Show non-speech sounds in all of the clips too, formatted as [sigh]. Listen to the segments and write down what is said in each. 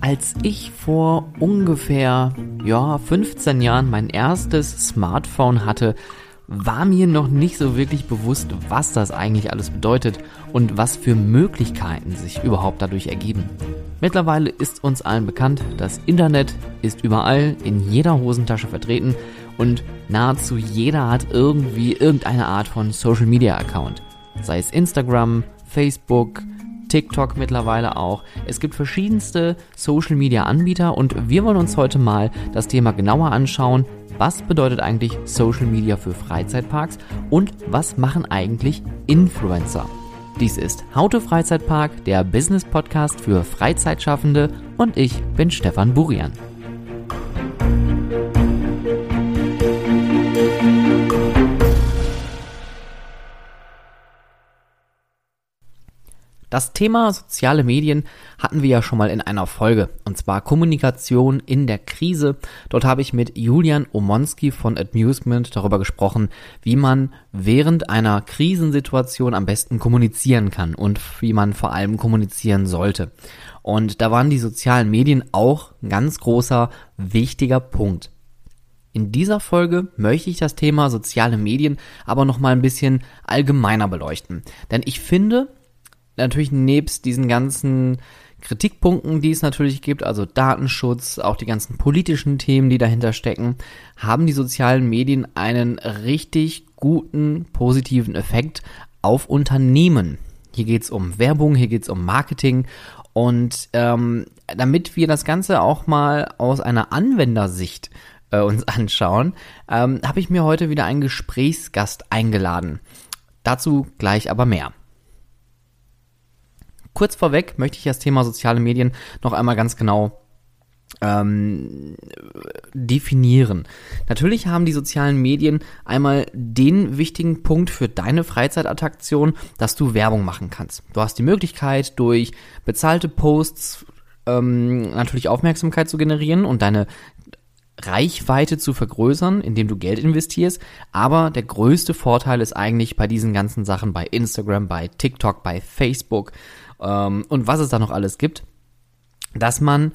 Als ich vor ungefähr ja, 15 Jahren mein erstes Smartphone hatte, war mir noch nicht so wirklich bewusst, was das eigentlich alles bedeutet und was für Möglichkeiten sich überhaupt dadurch ergeben. Mittlerweile ist uns allen bekannt, das Internet ist überall in jeder Hosentasche vertreten und nahezu jeder hat irgendwie irgendeine Art von Social Media Account. Sei es Instagram, Facebook, TikTok mittlerweile auch. Es gibt verschiedenste Social Media Anbieter und wir wollen uns heute mal das Thema genauer anschauen. Was bedeutet eigentlich Social Media für Freizeitparks und was machen eigentlich Influencer? Dies ist Haute Freizeitpark, der Business Podcast für Freizeitschaffende und ich bin Stefan Burian. Das Thema soziale Medien hatten wir ja schon mal in einer Folge, und zwar Kommunikation in der Krise. Dort habe ich mit Julian Omonski von Amusement darüber gesprochen, wie man während einer Krisensituation am besten kommunizieren kann und wie man vor allem kommunizieren sollte. Und da waren die sozialen Medien auch ein ganz großer, wichtiger Punkt. In dieser Folge möchte ich das Thema soziale Medien aber noch mal ein bisschen allgemeiner beleuchten. Denn ich finde, natürlich nebst diesen ganzen Kritikpunkten, die es natürlich gibt, also Datenschutz, auch die ganzen politischen Themen, die dahinter stecken, haben die sozialen Medien einen richtig guten positiven Effekt auf Unternehmen. Hier geht es um Werbung, hier geht es um Marketing und ähm, damit wir das Ganze auch mal aus einer Anwendersicht äh, uns anschauen, ähm, habe ich mir heute wieder einen Gesprächsgast eingeladen. Dazu gleich aber mehr. Kurz vorweg möchte ich das Thema soziale Medien noch einmal ganz genau ähm, definieren. Natürlich haben die sozialen Medien einmal den wichtigen Punkt für deine Freizeitattraktion, dass du Werbung machen kannst. Du hast die Möglichkeit, durch bezahlte Posts ähm, natürlich Aufmerksamkeit zu generieren und deine Reichweite zu vergrößern, indem du Geld investierst. Aber der größte Vorteil ist eigentlich bei diesen ganzen Sachen bei Instagram, bei TikTok, bei Facebook ähm, und was es da noch alles gibt, dass man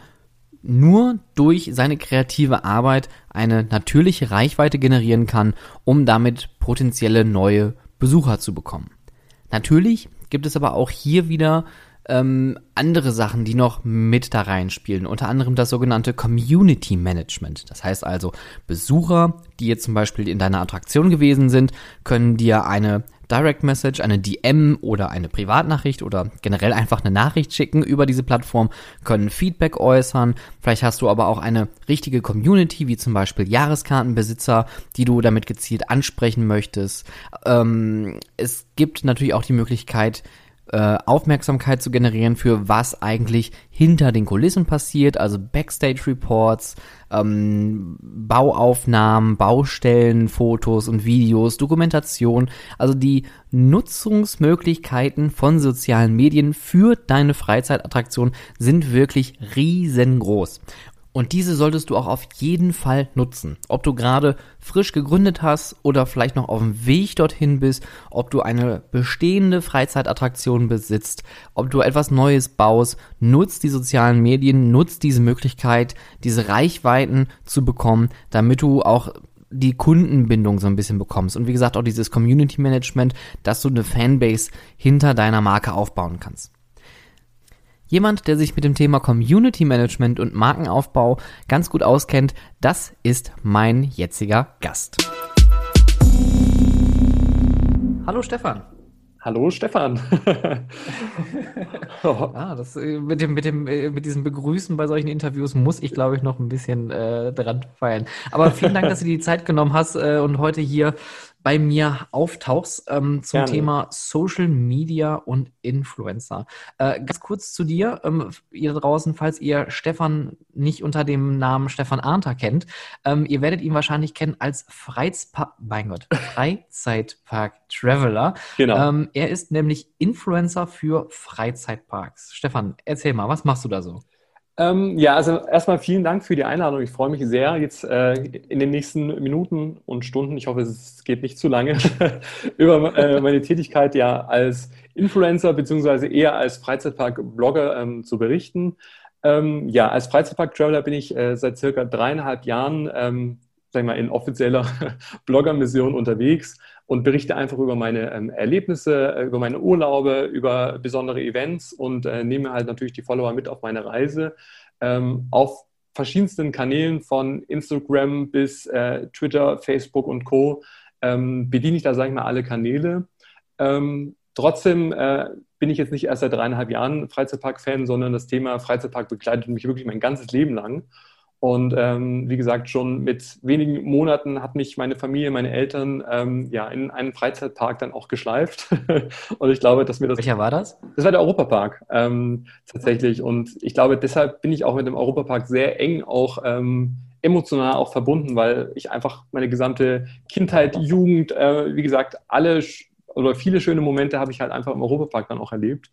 nur durch seine kreative Arbeit eine natürliche Reichweite generieren kann, um damit potenzielle neue Besucher zu bekommen. Natürlich gibt es aber auch hier wieder ähm, andere Sachen, die noch mit da reinspielen. Unter anderem das sogenannte Community Management. Das heißt also, Besucher, die jetzt zum Beispiel in deiner Attraktion gewesen sind, können dir eine Direct Message, eine DM oder eine Privatnachricht oder generell einfach eine Nachricht schicken über diese Plattform, können Feedback äußern. Vielleicht hast du aber auch eine richtige Community, wie zum Beispiel Jahreskartenbesitzer, die du damit gezielt ansprechen möchtest. Ähm, es gibt natürlich auch die Möglichkeit, äh, Aufmerksamkeit zu generieren für was eigentlich hinter den Kulissen passiert, also Backstage Reports, ähm, Bauaufnahmen, Baustellen, Fotos und Videos, Dokumentation, also die Nutzungsmöglichkeiten von sozialen Medien für deine Freizeitattraktion sind wirklich riesengroß. Und diese solltest du auch auf jeden Fall nutzen. Ob du gerade frisch gegründet hast oder vielleicht noch auf dem Weg dorthin bist, ob du eine bestehende Freizeitattraktion besitzt, ob du etwas Neues baust, nutzt die sozialen Medien, nutzt diese Möglichkeit, diese Reichweiten zu bekommen, damit du auch die Kundenbindung so ein bisschen bekommst. Und wie gesagt, auch dieses Community Management, dass du eine Fanbase hinter deiner Marke aufbauen kannst. Jemand, der sich mit dem Thema Community Management und Markenaufbau ganz gut auskennt, das ist mein jetziger Gast. Hallo Stefan. Hallo Stefan. [laughs] [laughs] ah, das, äh, mit, dem, mit, dem, äh, mit diesem Begrüßen bei solchen Interviews muss ich, glaube ich, noch ein bisschen äh, dran feiern. Aber vielen Dank, dass du dir die Zeit genommen hast äh, und heute hier bei mir auftauchst ähm, zum Gerne. Thema Social Media und Influencer. Äh, ganz kurz zu dir, ähm, ihr draußen, falls ihr Stefan nicht unter dem Namen Stefan Arnter kennt, ähm, ihr werdet ihn wahrscheinlich kennen als Freizpa mein Gott, Freizeitpark-Traveler. Genau. Ähm, er ist nämlich Influencer für Freizeitparks. Stefan, erzähl mal, was machst du da so? Ähm, ja, also erstmal vielen Dank für die Einladung. Ich freue mich sehr, jetzt äh, in den nächsten Minuten und Stunden, ich hoffe, es geht nicht zu lange, [laughs] über äh, meine Tätigkeit ja als Influencer beziehungsweise eher als Freizeitpark-Blogger ähm, zu berichten. Ähm, ja, als Freizeitpark-Traveler bin ich äh, seit circa dreieinhalb Jahren, ähm, sag ich mal, in offizieller [laughs] Blogger-Mission unterwegs und berichte einfach über meine ähm, Erlebnisse, äh, über meine Urlaube, über besondere Events und äh, nehme halt natürlich die Follower mit auf meine Reise ähm, auf verschiedensten Kanälen von Instagram bis äh, Twitter, Facebook und Co. Ähm, bediene ich da, sage ich mal, alle Kanäle. Ähm, trotzdem äh, bin ich jetzt nicht erst seit dreieinhalb Jahren Freizeitpark-Fan, sondern das Thema Freizeitpark begleitet mich wirklich mein ganzes Leben lang. Und ähm, wie gesagt, schon mit wenigen Monaten hat mich meine Familie, meine Eltern ähm, ja in einen Freizeitpark dann auch geschleift. [laughs] und ich glaube, dass mir das. Welcher war das? Das war der Europapark ähm, tatsächlich. Und ich glaube, deshalb bin ich auch mit dem Europapark sehr eng auch ähm, emotional auch verbunden, weil ich einfach meine gesamte Kindheit, Jugend, äh, wie gesagt, alle oder viele schöne Momente habe ich halt einfach im Europapark dann auch erlebt.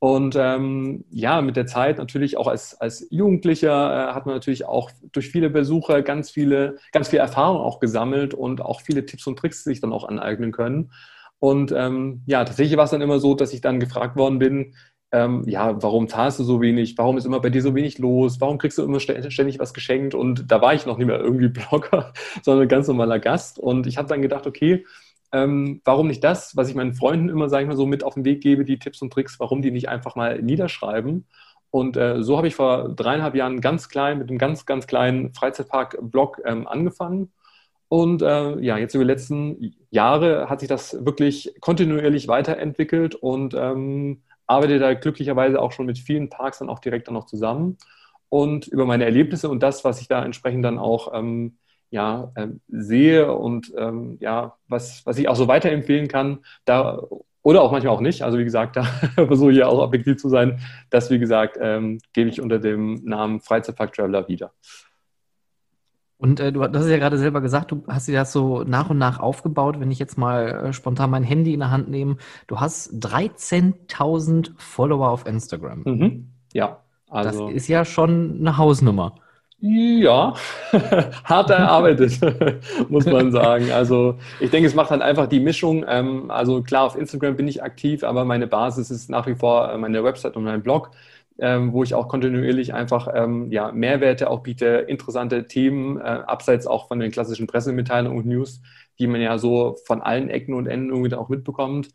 Und ähm, ja, mit der Zeit natürlich auch als, als Jugendlicher äh, hat man natürlich auch durch viele Besucher ganz viele, ganz viel Erfahrung auch gesammelt und auch viele Tipps und Tricks sich dann auch aneignen können. Und ähm, ja, tatsächlich war es dann immer so, dass ich dann gefragt worden bin, ähm, ja, warum zahlst du so wenig? Warum ist immer bei dir so wenig los? Warum kriegst du immer ständig was geschenkt? Und da war ich noch nicht mehr irgendwie [laughs] Blogger, sondern ganz normaler Gast. Und ich habe dann gedacht, okay, ähm, warum nicht das, was ich meinen Freunden immer, sage ich mal so, mit auf den Weg gebe, die Tipps und Tricks, warum die nicht einfach mal niederschreiben. Und äh, so habe ich vor dreieinhalb Jahren ganz klein mit einem ganz, ganz kleinen Freizeitpark-Blog ähm, angefangen. Und äh, ja, jetzt über die letzten Jahre hat sich das wirklich kontinuierlich weiterentwickelt und ähm, arbeite da glücklicherweise auch schon mit vielen Parks dann auch direkt dann noch zusammen. Und über meine Erlebnisse und das, was ich da entsprechend dann auch ähm, ja, ähm, sehe und ähm, ja, was, was ich auch so weiterempfehlen kann, da oder auch manchmal auch nicht. Also wie gesagt, [laughs] da versuche ich ja auch objektiv zu sein. Das, wie gesagt, ähm, gebe ich unter dem Namen Freizeitpark Traveler wieder. Und äh, du, hast ja gerade selber gesagt, du hast dir das so nach und nach aufgebaut. Wenn ich jetzt mal äh, spontan mein Handy in der Hand nehme, du hast 13.000 Follower auf Instagram. Mhm. Ja, also. Das ist ja schon eine Hausnummer. Ja, [laughs] hart erarbeitet, [laughs] muss man sagen. Also ich denke, es macht halt einfach die Mischung. Ähm, also klar, auf Instagram bin ich aktiv, aber meine Basis ist nach wie vor äh, meine Website und mein Blog, ähm, wo ich auch kontinuierlich einfach ähm, ja, Mehrwerte auch biete, interessante Themen, äh, abseits auch von den klassischen Pressemitteilungen und News, die man ja so von allen Ecken und Enden irgendwie auch mitbekommt.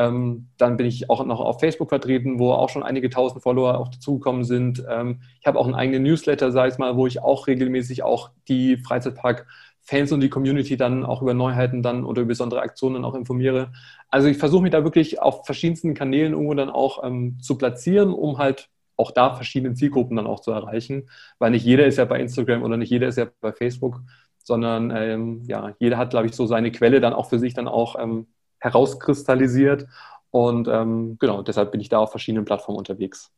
Ähm, dann bin ich auch noch auf Facebook vertreten, wo auch schon einige tausend Follower auch dazugekommen sind. Ähm, ich habe auch einen eigenen Newsletter, sage ich mal, wo ich auch regelmäßig auch die Freizeitpark-Fans und die Community dann auch über Neuheiten dann oder über besondere Aktionen auch informiere. Also ich versuche mich da wirklich auf verschiedensten Kanälen irgendwo dann auch ähm, zu platzieren, um halt auch da verschiedene Zielgruppen dann auch zu erreichen, weil nicht jeder ist ja bei Instagram oder nicht jeder ist ja bei Facebook, sondern ähm, ja, jeder hat, glaube ich, so seine Quelle dann auch für sich dann auch ähm, herauskristallisiert. Und ähm, genau, deshalb bin ich da auf verschiedenen Plattformen unterwegs.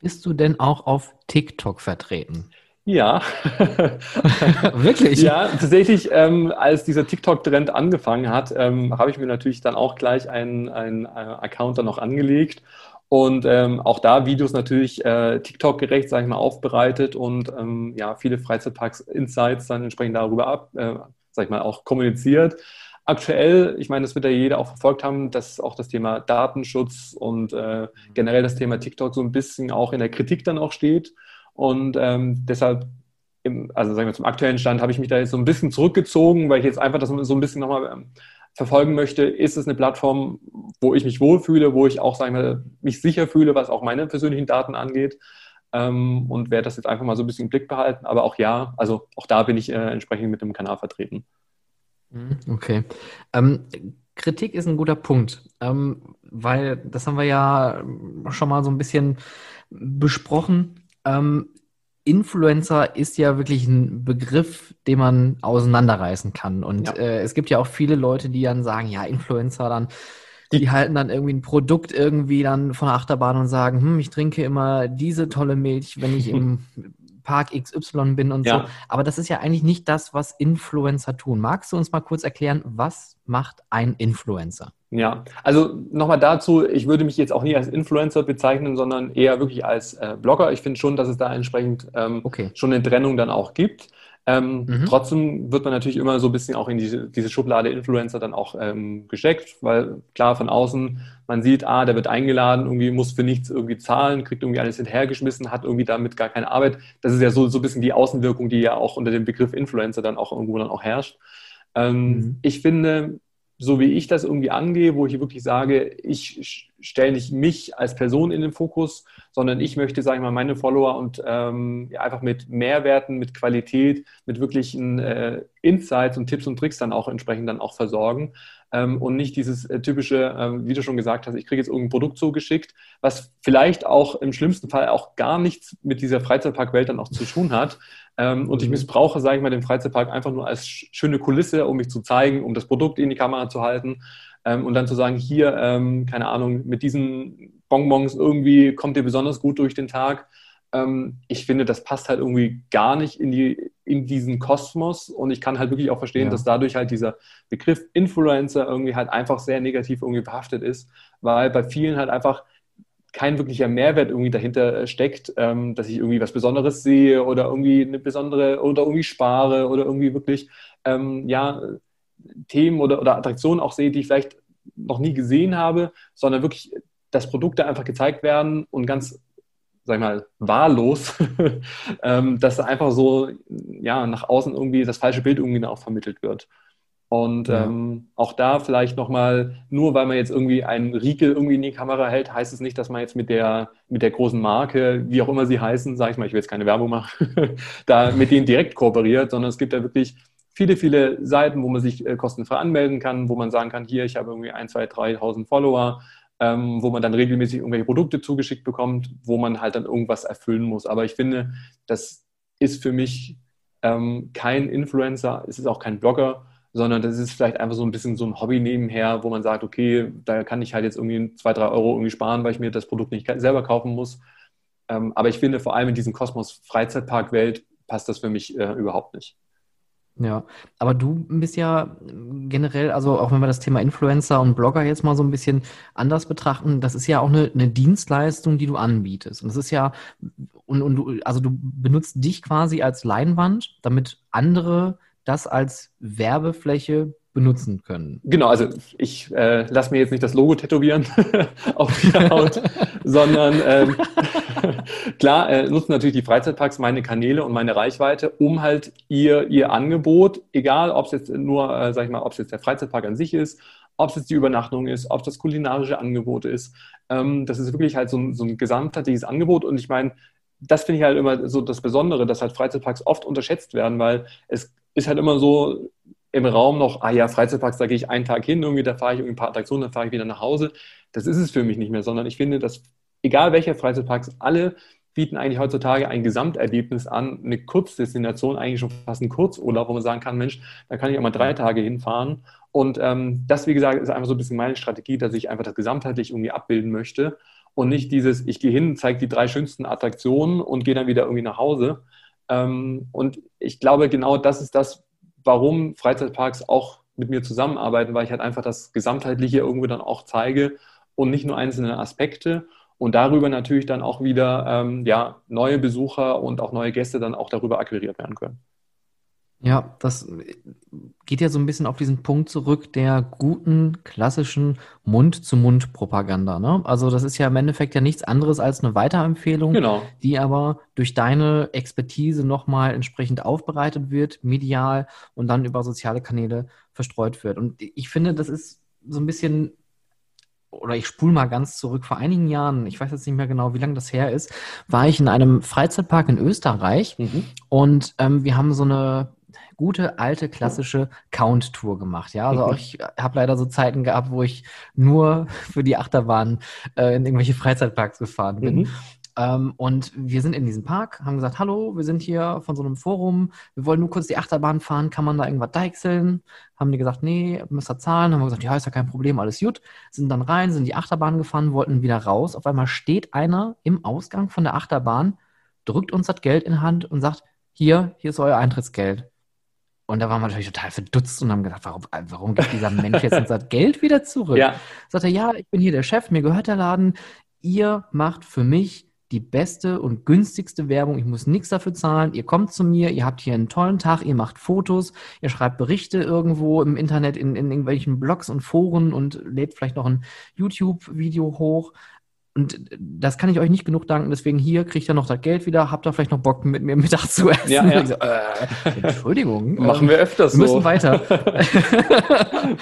Bist du denn auch auf TikTok vertreten? Ja. [laughs] Wirklich? Ja, tatsächlich, ähm, als dieser TikTok-Trend angefangen hat, ähm, habe ich mir natürlich dann auch gleich einen, einen äh, Account dann noch angelegt und ähm, auch da Videos natürlich äh, TikTok-gerecht, sage ich mal, aufbereitet und ähm, ja, viele Freizeitparks-Insights dann entsprechend darüber ab, äh, sag ich mal, auch kommuniziert aktuell, ich meine, das wird ja jeder auch verfolgt haben, dass auch das Thema Datenschutz und äh, generell das Thema TikTok so ein bisschen auch in der Kritik dann auch steht. Und ähm, deshalb, im, also sagen wir zum aktuellen Stand, habe ich mich da jetzt so ein bisschen zurückgezogen, weil ich jetzt einfach das so ein bisschen nochmal ähm, verfolgen möchte. Ist es eine Plattform, wo ich mich wohlfühle, wo ich auch, sagen wir, mich sicher fühle, was auch meine persönlichen Daten angeht? Ähm, und werde das jetzt einfach mal so ein bisschen im Blick behalten. Aber auch ja, also auch da bin ich äh, entsprechend mit dem Kanal vertreten. Mhm, okay. Ähm, Kritik ist ein guter Punkt, ähm, weil das haben wir ja schon mal so ein bisschen besprochen. Ähm, Influencer ist ja wirklich ein Begriff, den man auseinanderreißen kann. Und ja. äh, es gibt ja auch viele Leute, die dann sagen, ja, Influencer dann, die, die halten dann irgendwie ein Produkt irgendwie dann von der Achterbahn und sagen, hm, ich trinke immer diese tolle Milch, wenn ich im [laughs] Park XY bin und ja. so. Aber das ist ja eigentlich nicht das, was Influencer tun. Magst du uns mal kurz erklären, was macht ein Influencer? Ja, also nochmal dazu, ich würde mich jetzt auch nie als Influencer bezeichnen, sondern eher wirklich als äh, Blogger. Ich finde schon, dass es da entsprechend ähm, okay. schon eine Trennung dann auch gibt. Ähm, mhm. Trotzdem wird man natürlich immer so ein bisschen auch in diese, diese Schublade Influencer dann auch ähm, gesteckt, weil klar von außen man sieht, ah, der wird eingeladen, irgendwie muss für nichts irgendwie zahlen, kriegt irgendwie alles hinterhergeschmissen, hat irgendwie damit gar keine Arbeit. Das ist ja so, so ein bisschen die Außenwirkung, die ja auch unter dem Begriff Influencer dann auch irgendwo dann auch herrscht. Ähm, mhm. Ich finde, so wie ich das irgendwie angehe, wo ich wirklich sage, ich stelle nicht mich als Person in den Fokus, sondern ich möchte, sage ich mal, meine Follower und ähm, ja, einfach mit Mehrwerten, mit Qualität, mit wirklichen äh, Insights und Tipps und Tricks dann auch entsprechend dann auch versorgen ähm, und nicht dieses äh, typische, äh, wie du schon gesagt hast, ich kriege jetzt irgendein Produkt zugeschickt, was vielleicht auch im schlimmsten Fall auch gar nichts mit dieser Freizeitparkwelt dann auch zu tun hat. Ähm, und ich missbrauche, sage ich mal, den Freizeitpark einfach nur als schöne Kulisse, um mich zu zeigen, um das Produkt in die Kamera zu halten ähm, und dann zu sagen, hier, ähm, keine Ahnung, mit diesen Bonbons irgendwie kommt ihr besonders gut durch den Tag. Ähm, ich finde, das passt halt irgendwie gar nicht in, die, in diesen Kosmos und ich kann halt wirklich auch verstehen, ja. dass dadurch halt dieser Begriff Influencer irgendwie halt einfach sehr negativ irgendwie behaftet ist, weil bei vielen halt einfach kein wirklicher Mehrwert irgendwie dahinter steckt, ähm, dass ich irgendwie was Besonderes sehe oder irgendwie eine besondere oder irgendwie spare oder irgendwie wirklich ähm, ja, Themen oder, oder Attraktionen auch sehe, die ich vielleicht noch nie gesehen habe, sondern wirklich, dass Produkte einfach gezeigt werden und ganz sag ich mal, wahllos, [laughs] ähm, dass einfach so ja, nach außen irgendwie das falsche Bild irgendwie auch vermittelt wird. Und ja. ähm, auch da vielleicht nochmal, nur weil man jetzt irgendwie einen Riegel irgendwie in die Kamera hält, heißt es nicht, dass man jetzt mit der, mit der großen Marke, wie auch immer sie heißen, sage ich mal, ich will jetzt keine Werbung machen, [laughs] da mit denen direkt kooperiert, sondern es gibt ja wirklich viele, viele Seiten, wo man sich äh, kostenfrei anmelden kann, wo man sagen kann, hier, ich habe irgendwie ein, zwei, 3.000 Follower, ähm, wo man dann regelmäßig irgendwelche Produkte zugeschickt bekommt, wo man halt dann irgendwas erfüllen muss. Aber ich finde, das ist für mich ähm, kein Influencer, es ist auch kein Blogger, sondern das ist vielleicht einfach so ein bisschen so ein Hobby nebenher, wo man sagt, okay, da kann ich halt jetzt irgendwie zwei, drei Euro irgendwie sparen, weil ich mir das Produkt nicht selber kaufen muss. Ähm, aber ich finde, vor allem in diesem Kosmos Freizeitparkwelt passt das für mich äh, überhaupt nicht. Ja, aber du bist ja generell, also auch wenn wir das Thema Influencer und Blogger jetzt mal so ein bisschen anders betrachten, das ist ja auch eine, eine Dienstleistung, die du anbietest. Und das ist ja, und, und du, also du benutzt dich quasi als Leinwand, damit andere das als Werbefläche benutzen können. Genau, also ich äh, lasse mir jetzt nicht das Logo tätowieren [laughs] auf die Haut, [laughs] sondern ähm, [laughs] klar äh, nutzen natürlich die Freizeitparks meine Kanäle und meine Reichweite, um halt ihr, ihr Angebot, egal ob es jetzt nur, äh, sag ich mal, ob es jetzt der Freizeitpark an sich ist, ob es jetzt die Übernachtung ist, ob es das kulinarische Angebot ist. Ähm, das ist wirklich halt so ein, so ein gesamtheitliches Angebot und ich meine, das finde ich halt immer so das Besondere, dass halt Freizeitparks oft unterschätzt werden, weil es ist halt immer so, im Raum noch, ah ja, Freizeitparks, da gehe ich einen Tag hin, irgendwie, da fahre ich ein paar Attraktionen, dann fahre ich wieder nach Hause. Das ist es für mich nicht mehr, sondern ich finde, dass egal welcher Freizeitparks, alle bieten eigentlich heutzutage ein Gesamterlebnis an, eine Kurzdestination, eigentlich schon fast ein Kurzurlaub, wo man sagen kann, Mensch, da kann ich auch mal drei Tage hinfahren. Und ähm, das, wie gesagt, ist einfach so ein bisschen meine Strategie, dass ich einfach das gesamtheitlich irgendwie abbilden möchte und nicht dieses, ich gehe hin, zeige die drei schönsten Attraktionen und gehe dann wieder irgendwie nach Hause. Ähm, und ich glaube, genau das ist das, warum Freizeitparks auch mit mir zusammenarbeiten, weil ich halt einfach das Gesamtheitliche irgendwo dann auch zeige und nicht nur einzelne Aspekte und darüber natürlich dann auch wieder ähm, ja, neue Besucher und auch neue Gäste dann auch darüber akquiriert werden können. Ja, das geht ja so ein bisschen auf diesen Punkt zurück der guten, klassischen Mund-zu-Mund-Propaganda. Ne? Also das ist ja im Endeffekt ja nichts anderes als eine Weiterempfehlung, genau. die aber durch deine Expertise nochmal entsprechend aufbereitet wird, medial und dann über soziale Kanäle verstreut wird. Und ich finde, das ist so ein bisschen oder ich spule mal ganz zurück, vor einigen Jahren, ich weiß jetzt nicht mehr genau, wie lange das her ist, war ich in einem Freizeitpark in Österreich mhm. und ähm, wir haben so eine gute, alte, klassische Count-Tour gemacht. Ja, also mhm. ich habe leider so Zeiten gehabt, wo ich nur [laughs] für die Achterbahn äh, in irgendwelche Freizeitparks gefahren bin. Mhm. Ähm, und wir sind in diesem Park, haben gesagt, hallo, wir sind hier von so einem Forum, wir wollen nur kurz die Achterbahn fahren, kann man da irgendwas deichseln? Haben die gesagt, nee, müsst ihr zahlen. Haben wir gesagt, ja, ist ja kein Problem, alles gut. Sind dann rein, sind die Achterbahn gefahren, wollten wieder raus. Auf einmal steht einer im Ausgang von der Achterbahn, drückt uns das Geld in die Hand und sagt, hier, hier ist euer Eintrittsgeld. Und da waren wir natürlich total verdutzt und haben gedacht, warum, warum gibt dieser Mensch jetzt unser Geld wieder zurück? Ja. Sagt er, ja, ich bin hier der Chef, mir gehört der Laden. Ihr macht für mich die beste und günstigste Werbung. Ich muss nichts dafür zahlen. Ihr kommt zu mir, ihr habt hier einen tollen Tag, ihr macht Fotos, ihr schreibt Berichte irgendwo im Internet in, in irgendwelchen Blogs und Foren und lädt vielleicht noch ein YouTube-Video hoch. Und das kann ich euch nicht genug danken. Deswegen hier kriegt ihr noch das Geld wieder. Habt ihr vielleicht noch Bock, mit mir Mittag zu essen? Ja, [laughs] ja. So, äh, Entschuldigung. [laughs] Machen wir öfters wir so. müssen weiter. [laughs]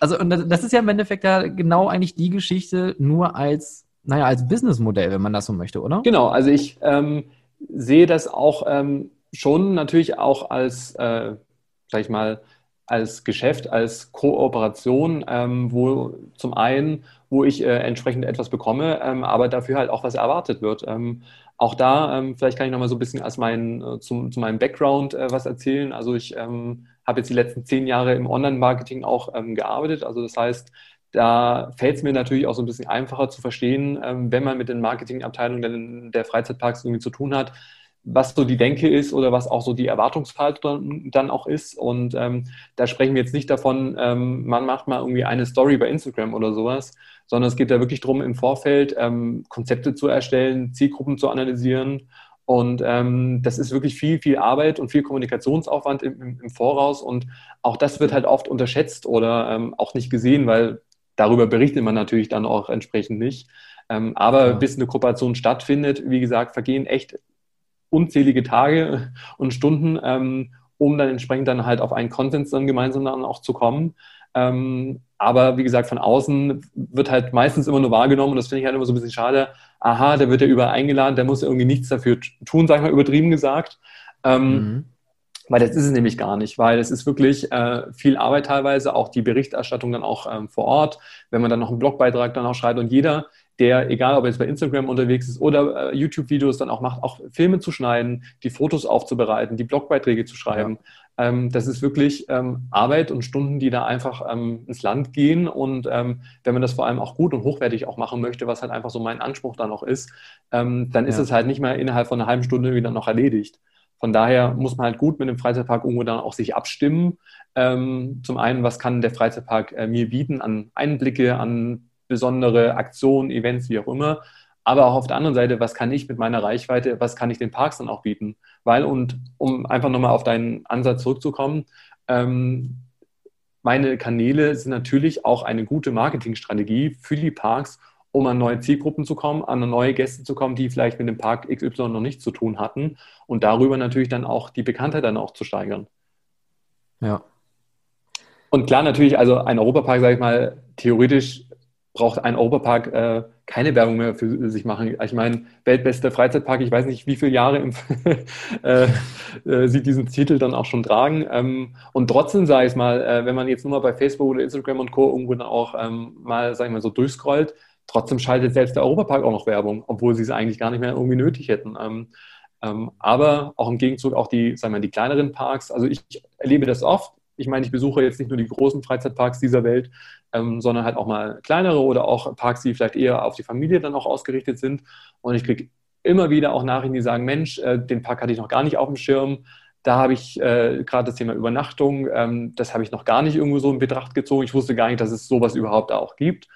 also, und das ist ja im Endeffekt ja genau eigentlich die Geschichte, nur als, naja, als Businessmodell, wenn man das so möchte, oder? Genau, also ich ähm, sehe das auch ähm, schon natürlich auch als, äh, sag ich mal, als Geschäft, als Kooperation, ähm, wo zum einen, wo ich äh, entsprechend etwas bekomme, ähm, aber dafür halt auch was erwartet wird. Ähm, auch da, ähm, vielleicht kann ich nochmal so ein bisschen als mein, äh, zum, zu meinem Background äh, was erzählen. Also ich ähm, habe jetzt die letzten zehn Jahre im Online-Marketing auch ähm, gearbeitet. Also das heißt, da fällt es mir natürlich auch so ein bisschen einfacher zu verstehen, wenn man mit den Marketingabteilungen der Freizeitparks irgendwie zu tun hat, was so die Denke ist oder was auch so die Erwartungshaltung dann auch ist. Und ähm, da sprechen wir jetzt nicht davon, ähm, man macht mal irgendwie eine Story bei Instagram oder sowas, sondern es geht da wirklich darum, im Vorfeld ähm, Konzepte zu erstellen, Zielgruppen zu analysieren. Und ähm, das ist wirklich viel, viel Arbeit und viel Kommunikationsaufwand im, im, im Voraus. Und auch das wird halt oft unterschätzt oder ähm, auch nicht gesehen, weil darüber berichtet man natürlich dann auch entsprechend nicht. Ähm, aber ja. bis eine Kooperation stattfindet, wie gesagt, vergehen echt unzählige Tage und Stunden, ähm, um dann entsprechend dann halt auf einen Konsens dann gemeinsam dann auch zu kommen. Ähm, aber wie gesagt, von außen wird halt meistens immer nur wahrgenommen und das finde ich halt immer so ein bisschen schade. Aha, der wird ja überall eingeladen, der muss ja irgendwie nichts dafür tun, sag ich mal, übertrieben gesagt. Ähm, mhm. Weil das ist es nämlich gar nicht, weil es ist wirklich äh, viel Arbeit teilweise, auch die Berichterstattung dann auch ähm, vor Ort, wenn man dann noch einen Blogbeitrag dann auch schreibt und jeder, der, egal ob er jetzt bei Instagram unterwegs ist oder äh, YouTube-Videos dann auch macht, auch Filme zu schneiden, die Fotos aufzubereiten, die Blogbeiträge zu schreiben. Ja. Ähm, das ist wirklich ähm, Arbeit und Stunden, die da einfach ähm, ins Land gehen. Und ähm, wenn man das vor allem auch gut und hochwertig auch machen möchte, was halt einfach so mein Anspruch dann auch ist, ähm, dann ist ja. es halt nicht mehr innerhalb von einer halben Stunde wieder noch erledigt. Von daher muss man halt gut mit dem Freizeitpark irgendwo dann auch sich abstimmen. Ähm, zum einen, was kann der Freizeitpark äh, mir bieten an Einblicke, an besondere Aktionen, Events, wie auch immer. Aber auch auf der anderen Seite, was kann ich mit meiner Reichweite, was kann ich den Parks dann auch bieten? Weil, und um einfach nochmal auf deinen Ansatz zurückzukommen, ähm, meine Kanäle sind natürlich auch eine gute Marketingstrategie für die Parks, um an neue Zielgruppen zu kommen, an neue Gäste zu kommen, die vielleicht mit dem Park XY noch nichts zu tun hatten und darüber natürlich dann auch die Bekanntheit dann auch zu steigern. Ja. Und klar, natürlich, also ein Europapark, sage ich mal, theoretisch braucht ein Europapark äh, keine Werbung mehr für sich machen. Ich meine, weltbester Freizeitpark, ich weiß nicht, wie viele Jahre im [laughs] äh, äh, sie diesen Titel dann auch schon tragen. Ähm, und trotzdem, sage ich mal, äh, wenn man jetzt nur mal bei Facebook oder Instagram und Co. irgendwo dann auch ähm, mal, sage ich mal, so durchscrollt, trotzdem schaltet selbst der Europapark auch noch Werbung, obwohl sie es eigentlich gar nicht mehr irgendwie nötig hätten. Ähm, ähm aber auch im Gegenzug auch die, sagen wir mal, die kleineren Parks. Also ich erlebe das oft. Ich meine, ich besuche jetzt nicht nur die großen Freizeitparks dieser Welt, ähm, sondern halt auch mal kleinere oder auch Parks, die vielleicht eher auf die Familie dann auch ausgerichtet sind. Und ich kriege immer wieder auch Nachrichten, die sagen, Mensch, äh, den Park hatte ich noch gar nicht auf dem Schirm. Da habe ich äh, gerade das Thema Übernachtung, ähm, das habe ich noch gar nicht irgendwo so in Betracht gezogen. Ich wusste gar nicht, dass es sowas überhaupt auch gibt.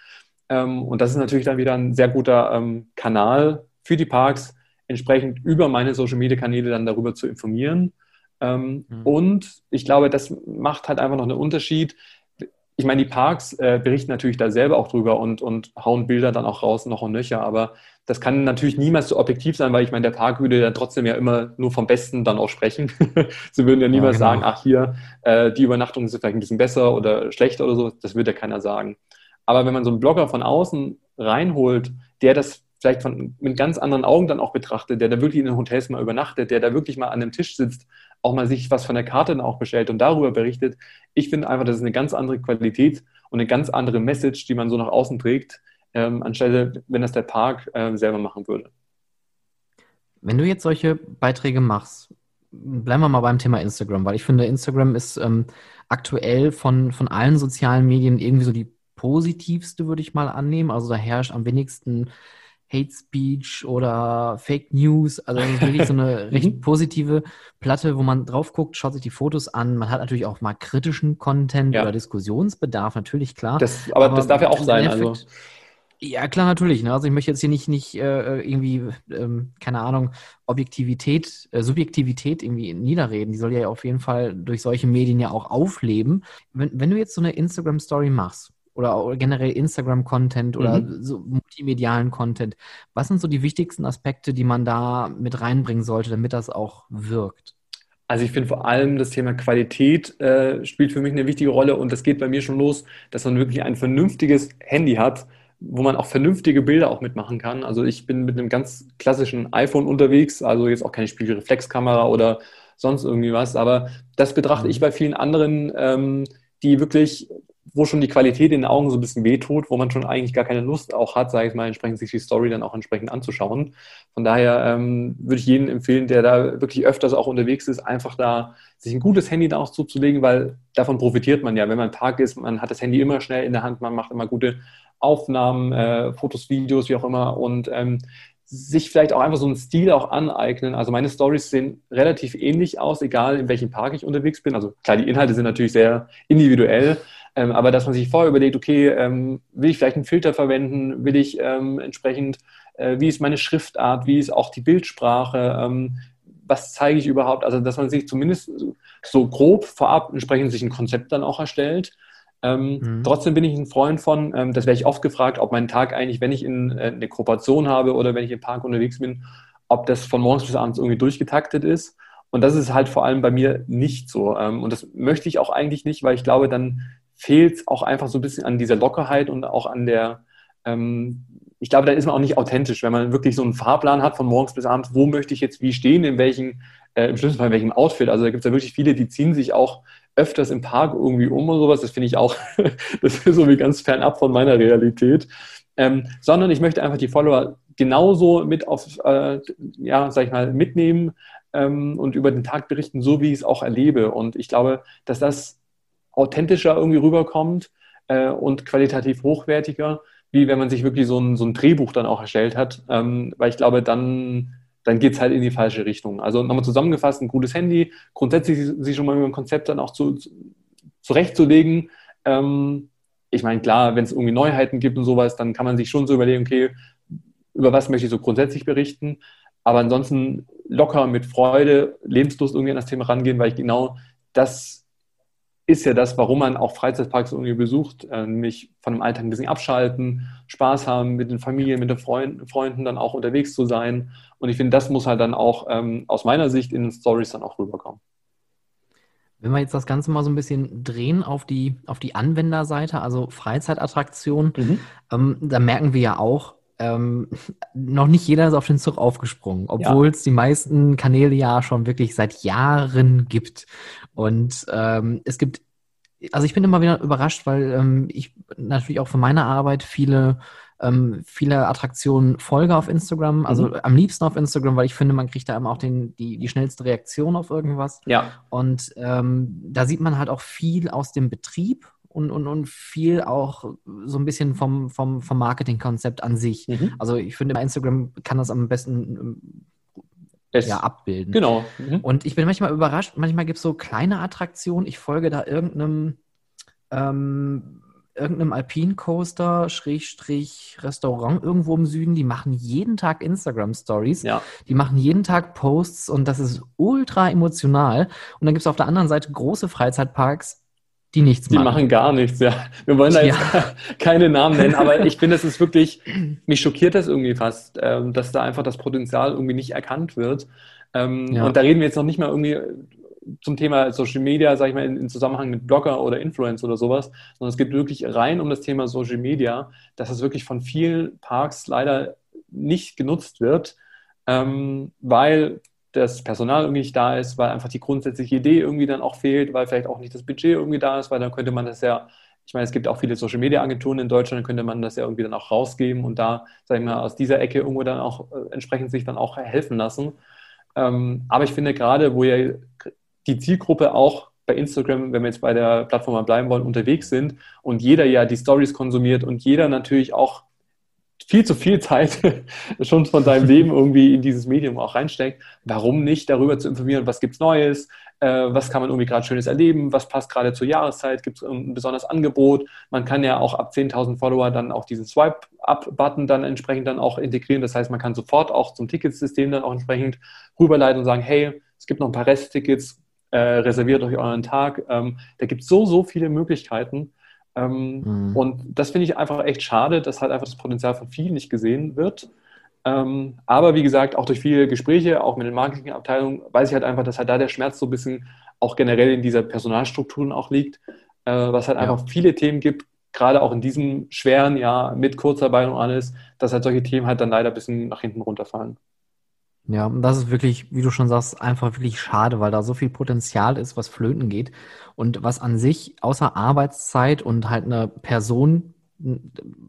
Ähm, und das ist natürlich dann wieder ein sehr guter ähm, Kanal für die Parks, entsprechend über meine Social-Media-Kanäle dann darüber zu informieren. Ähm, mhm. Und ich glaube, das macht halt einfach noch einen Unterschied, ich meine, die Parks äh, berichten natürlich da selber auch drüber und, und hauen Bilder dann auch raus, noch und nöcher, aber das kann natürlich niemals so objektiv sein, weil ich meine, der Park würde ja trotzdem ja immer nur vom Besten dann auch sprechen. [laughs] Sie würden ja niemals ja, genau. sagen, ach hier, äh, die Übernachtung ist vielleicht ein bisschen besser oder schlechter oder so, das würde ja keiner sagen. Aber wenn man so einen Blogger von außen reinholt, der das vielleicht von, mit ganz anderen Augen dann auch betrachtet, der da wirklich in den Hotels mal übernachtet, der da wirklich mal an dem Tisch sitzt, auch mal sich was von der Karte dann auch bestellt und darüber berichtet. Ich finde einfach, das ist eine ganz andere Qualität und eine ganz andere Message, die man so nach außen trägt, ähm, anstelle, wenn das der Park äh, selber machen würde. Wenn du jetzt solche Beiträge machst, bleiben wir mal beim Thema Instagram, weil ich finde, Instagram ist ähm, aktuell von, von allen sozialen Medien irgendwie so die positivste, würde ich mal annehmen. Also da herrscht am wenigsten Hate Speech oder Fake News. Also das ist wirklich so eine [laughs] recht positive Platte, wo man drauf guckt, schaut sich die Fotos an. Man hat natürlich auch mal kritischen Content ja. oder Diskussionsbedarf, natürlich klar. Das, aber, aber, das darf ja auch sein. Also. Ja, klar, natürlich. Ne? Also ich möchte jetzt hier nicht, nicht äh, irgendwie, ähm, keine Ahnung, Objektivität, äh, Subjektivität irgendwie niederreden. Die soll ja auf jeden Fall durch solche Medien ja auch aufleben. Wenn, wenn du jetzt so eine Instagram-Story machst oder generell Instagram-Content oder mhm. so multimedialen Content, was sind so die wichtigsten Aspekte, die man da mit reinbringen sollte, damit das auch wirkt? Also ich finde vor allem das Thema Qualität äh, spielt für mich eine wichtige Rolle und das geht bei mir schon los, dass man wirklich ein vernünftiges Handy hat, wo man auch vernünftige Bilder auch mitmachen kann. Also ich bin mit einem ganz klassischen iPhone unterwegs, also jetzt auch keine Spiegelreflexkamera oder sonst irgendwie was, aber das betrachte ich mhm. bei vielen anderen, ähm, die wirklich, wo schon die Qualität in den Augen so ein bisschen wehtut, wo man schon eigentlich gar keine Lust auch hat, sage ich mal, entsprechend sich die Story dann auch entsprechend anzuschauen. Von daher ähm, würde ich jedem empfehlen, der da wirklich öfters auch unterwegs ist, einfach da sich ein gutes Handy da auch zuzulegen, weil davon profitiert man ja. Wenn man im Park ist, man hat das Handy immer schnell in der Hand, man macht immer gute Aufnahmen, äh, Fotos, Videos, wie auch immer und ähm, sich vielleicht auch einfach so einen Stil auch aneignen. Also meine Stories sehen relativ ähnlich aus, egal in welchem Park ich unterwegs bin. Also klar, die Inhalte sind natürlich sehr individuell, ähm, aber dass man sich vorher überlegt, okay, ähm, will ich vielleicht einen Filter verwenden, will ich ähm, entsprechend, äh, wie ist meine Schriftart, wie ist auch die Bildsprache, ähm, was zeige ich überhaupt? Also dass man sich zumindest so grob vorab entsprechend sich ein Konzept dann auch erstellt ähm, mhm. Trotzdem bin ich ein Freund von, ähm, das werde ich oft gefragt, ob mein Tag eigentlich, wenn ich in, äh, eine Kooperation habe oder wenn ich im Park unterwegs bin, ob das von morgens bis abends irgendwie durchgetaktet ist. Und das ist halt vor allem bei mir nicht so. Und das möchte ich auch eigentlich nicht, weil ich glaube, dann fehlt es auch einfach so ein bisschen an dieser Lockerheit und auch an der, ähm, ich glaube, da ist man auch nicht authentisch, wenn man wirklich so einen Fahrplan hat von morgens bis abends, wo möchte ich jetzt wie stehen, in welchen, äh, im schlimmsten Fall in welchem Outfit. Also da gibt es ja wirklich viele, die ziehen sich auch öfters im Park irgendwie um und sowas. Das finde ich auch, [laughs] das ist so wie ganz fernab von meiner Realität. Ähm, sondern ich möchte einfach die Follower genauso mit auf, äh, ja, sag ich mal, mitnehmen ähm, und über den Tag berichten, so wie ich es auch erlebe. Und ich glaube, dass das authentischer irgendwie rüberkommt äh, und qualitativ hochwertiger, wie wenn man sich wirklich so ein, so ein Drehbuch dann auch erstellt hat. Ähm, weil ich glaube, dann dann geht es halt in die falsche Richtung. Also nochmal zusammengefasst, ein gutes Handy, grundsätzlich sich schon mal über ein Konzept dann auch zu, zurechtzulegen. Ähm, ich meine, klar, wenn es irgendwie Neuheiten gibt und sowas, dann kann man sich schon so überlegen, okay, über was möchte ich so grundsätzlich berichten. Aber ansonsten locker mit Freude, Lebenslust irgendwie an das Thema rangehen, weil ich genau das ist ja das, warum man auch Freizeitparks irgendwie besucht, äh, nämlich von dem Alltag ein bisschen abschalten, Spaß haben, mit den Familien, mit den Freund, Freunden dann auch unterwegs zu sein. Und ich finde, das muss halt dann auch ähm, aus meiner Sicht in den Stories dann auch rüberkommen. Wenn wir jetzt das Ganze mal so ein bisschen drehen auf die, auf die Anwenderseite, also Freizeitattraktionen, mhm. ähm, da merken wir ja auch, ähm, noch nicht jeder ist auf den Zug aufgesprungen, obwohl es die meisten Kanäle ja schon wirklich seit Jahren gibt. Und ähm, es gibt, also ich bin immer wieder überrascht, weil ähm, ich natürlich auch für meine Arbeit viele ähm, viele Attraktionen folge auf Instagram, also mhm. am liebsten auf Instagram, weil ich finde, man kriegt da immer auch den, die, die schnellste Reaktion auf irgendwas. Ja. Und ähm, da sieht man halt auch viel aus dem Betrieb und, und, und viel auch so ein bisschen vom, vom, vom Marketingkonzept an sich. Mhm. Also ich finde, bei Instagram kann das am besten es, ja, abbilden. Genau. Mhm. Und ich bin manchmal überrascht, manchmal gibt es so kleine Attraktionen, ich folge da irgendeinem ähm, irgendeinem Alpine Coaster, Schrägstrich, Restaurant irgendwo im Süden, die machen jeden Tag Instagram Stories. Ja. Die machen jeden Tag Posts und das ist ultra emotional. Und dann gibt es auf der anderen Seite große Freizeitparks, die nichts machen. Die machen gar nichts, ja. Wir wollen da jetzt ja. [laughs] keine Namen nennen, aber ich finde, es ist wirklich, mich schockiert das irgendwie fast, ähm, dass da einfach das Potenzial irgendwie nicht erkannt wird. Ähm, ja. Und da reden wir jetzt noch nicht mal irgendwie zum Thema Social Media, sage ich mal, in, in, Zusammenhang mit Blogger oder Influencer oder sowas, sondern es geht wirklich rein um das Thema Social Media, dass es wirklich von vielen Parks leider nicht genutzt wird, ähm, weil das Personal irgendwie nicht da ist, weil einfach die grundsätzliche Idee irgendwie dann auch fehlt, weil vielleicht auch nicht das Budget irgendwie da ist, weil dann könnte man das ja, ich meine, es gibt auch viele Social Media Agenturen in Deutschland, dann könnte man das ja irgendwie dann auch rausgeben und da, sag ich mal, aus dieser Ecke irgendwo dann auch äh, entsprechend sich dann auch helfen lassen. Ähm, aber ich finde gerade, wo ja die Zielgruppe auch bei Instagram, wenn wir jetzt bei der Plattform mal bleiben wollen, unterwegs sind und jeder ja die Stories konsumiert und jeder natürlich auch viel zu viel Zeit [laughs] schon von seinem Leben irgendwie in dieses Medium auch reinsteckt, warum nicht darüber zu informieren, was gibt's Neues, äh, was kann man irgendwie gerade Schönes erleben, was passt gerade zur Jahreszeit, gibt es ein besonderes Angebot. Man kann ja auch ab 10.000 Follower dann auch diesen Swipe-Up-Button dann entsprechend dann auch integrieren. Das heißt, man kann sofort auch zum Ticketsystem dann auch entsprechend rüberleiten und sagen, hey, es gibt noch ein paar Resttickets, äh, reserviert euch euren Tag. Ähm, da gibt es so, so viele Möglichkeiten. Ähm, mhm. Und das finde ich einfach echt schade, dass halt einfach das Potenzial von vielen nicht gesehen wird. Ähm, aber wie gesagt, auch durch viele Gespräche, auch mit den Marketingabteilungen, weiß ich halt einfach, dass halt da der Schmerz so ein bisschen auch generell in dieser Personalstrukturen auch liegt, äh, was halt ja. einfach viele Themen gibt, gerade auch in diesem schweren Jahr mit Kurzarbeit und alles, dass halt solche Themen halt dann leider ein bisschen nach hinten runterfallen. Ja, und das ist wirklich, wie du schon sagst, einfach wirklich schade, weil da so viel Potenzial ist, was flöten geht. Und was an sich außer Arbeitszeit und halt eine Person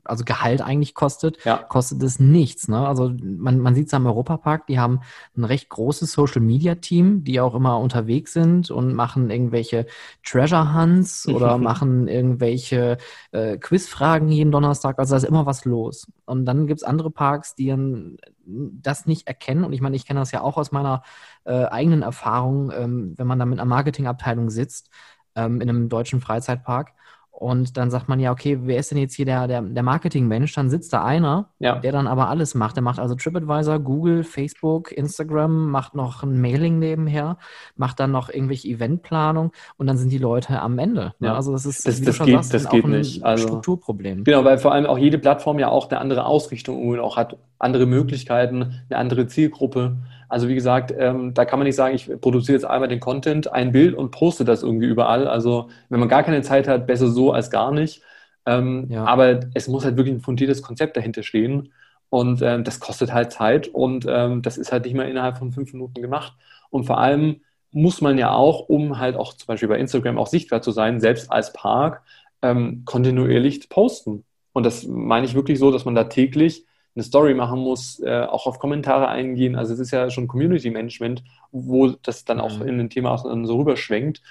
also Gehalt eigentlich kostet, ja. kostet es nichts. Ne? Also man, man sieht es am Europapark, die haben ein recht großes Social Media Team, die auch immer unterwegs sind und machen irgendwelche Treasure Hunts [laughs] oder machen irgendwelche äh, Quizfragen jeden Donnerstag. Also da ist immer was los. Und dann gibt's andere Parks, die dann das nicht erkennen. Und ich meine, ich kenne das ja auch aus meiner äh, eigenen Erfahrung, ähm, wenn man da mit einer Marketingabteilung sitzt ähm, in einem deutschen Freizeitpark und dann sagt man ja, okay, wer ist denn jetzt hier der, der, der Marketingmensch? Dann sitzt da einer, ja. der dann aber alles macht. Der macht also TripAdvisor, Google, Facebook, Instagram, macht noch ein Mailing nebenher, macht dann noch irgendwelche Eventplanung und dann sind die Leute am Ende. Ne? Ja. Also das ist das, das geht, sagst, das geht nicht. Also, Strukturproblem. Genau, weil vor allem auch jede Plattform ja auch eine andere Ausrichtung und auch hat andere Möglichkeiten, eine andere Zielgruppe. Also wie gesagt, ähm, da kann man nicht sagen, ich produziere jetzt einmal den Content, ein Bild und poste das irgendwie überall. Also wenn man gar keine Zeit hat, besser so als gar nicht. Ähm, ja. Aber es muss halt wirklich ein fundiertes Konzept dahinter stehen. Und ähm, das kostet halt Zeit und ähm, das ist halt nicht mal innerhalb von fünf Minuten gemacht. Und vor allem muss man ja auch, um halt auch zum Beispiel bei Instagram auch sichtbar zu sein, selbst als Park, ähm, kontinuierlich posten. Und das meine ich wirklich so, dass man da täglich eine Story machen muss, äh, auch auf Kommentare eingehen. Also es ist ja schon Community Management, wo das dann auch mhm. in ein Thema so rüberschwenkt.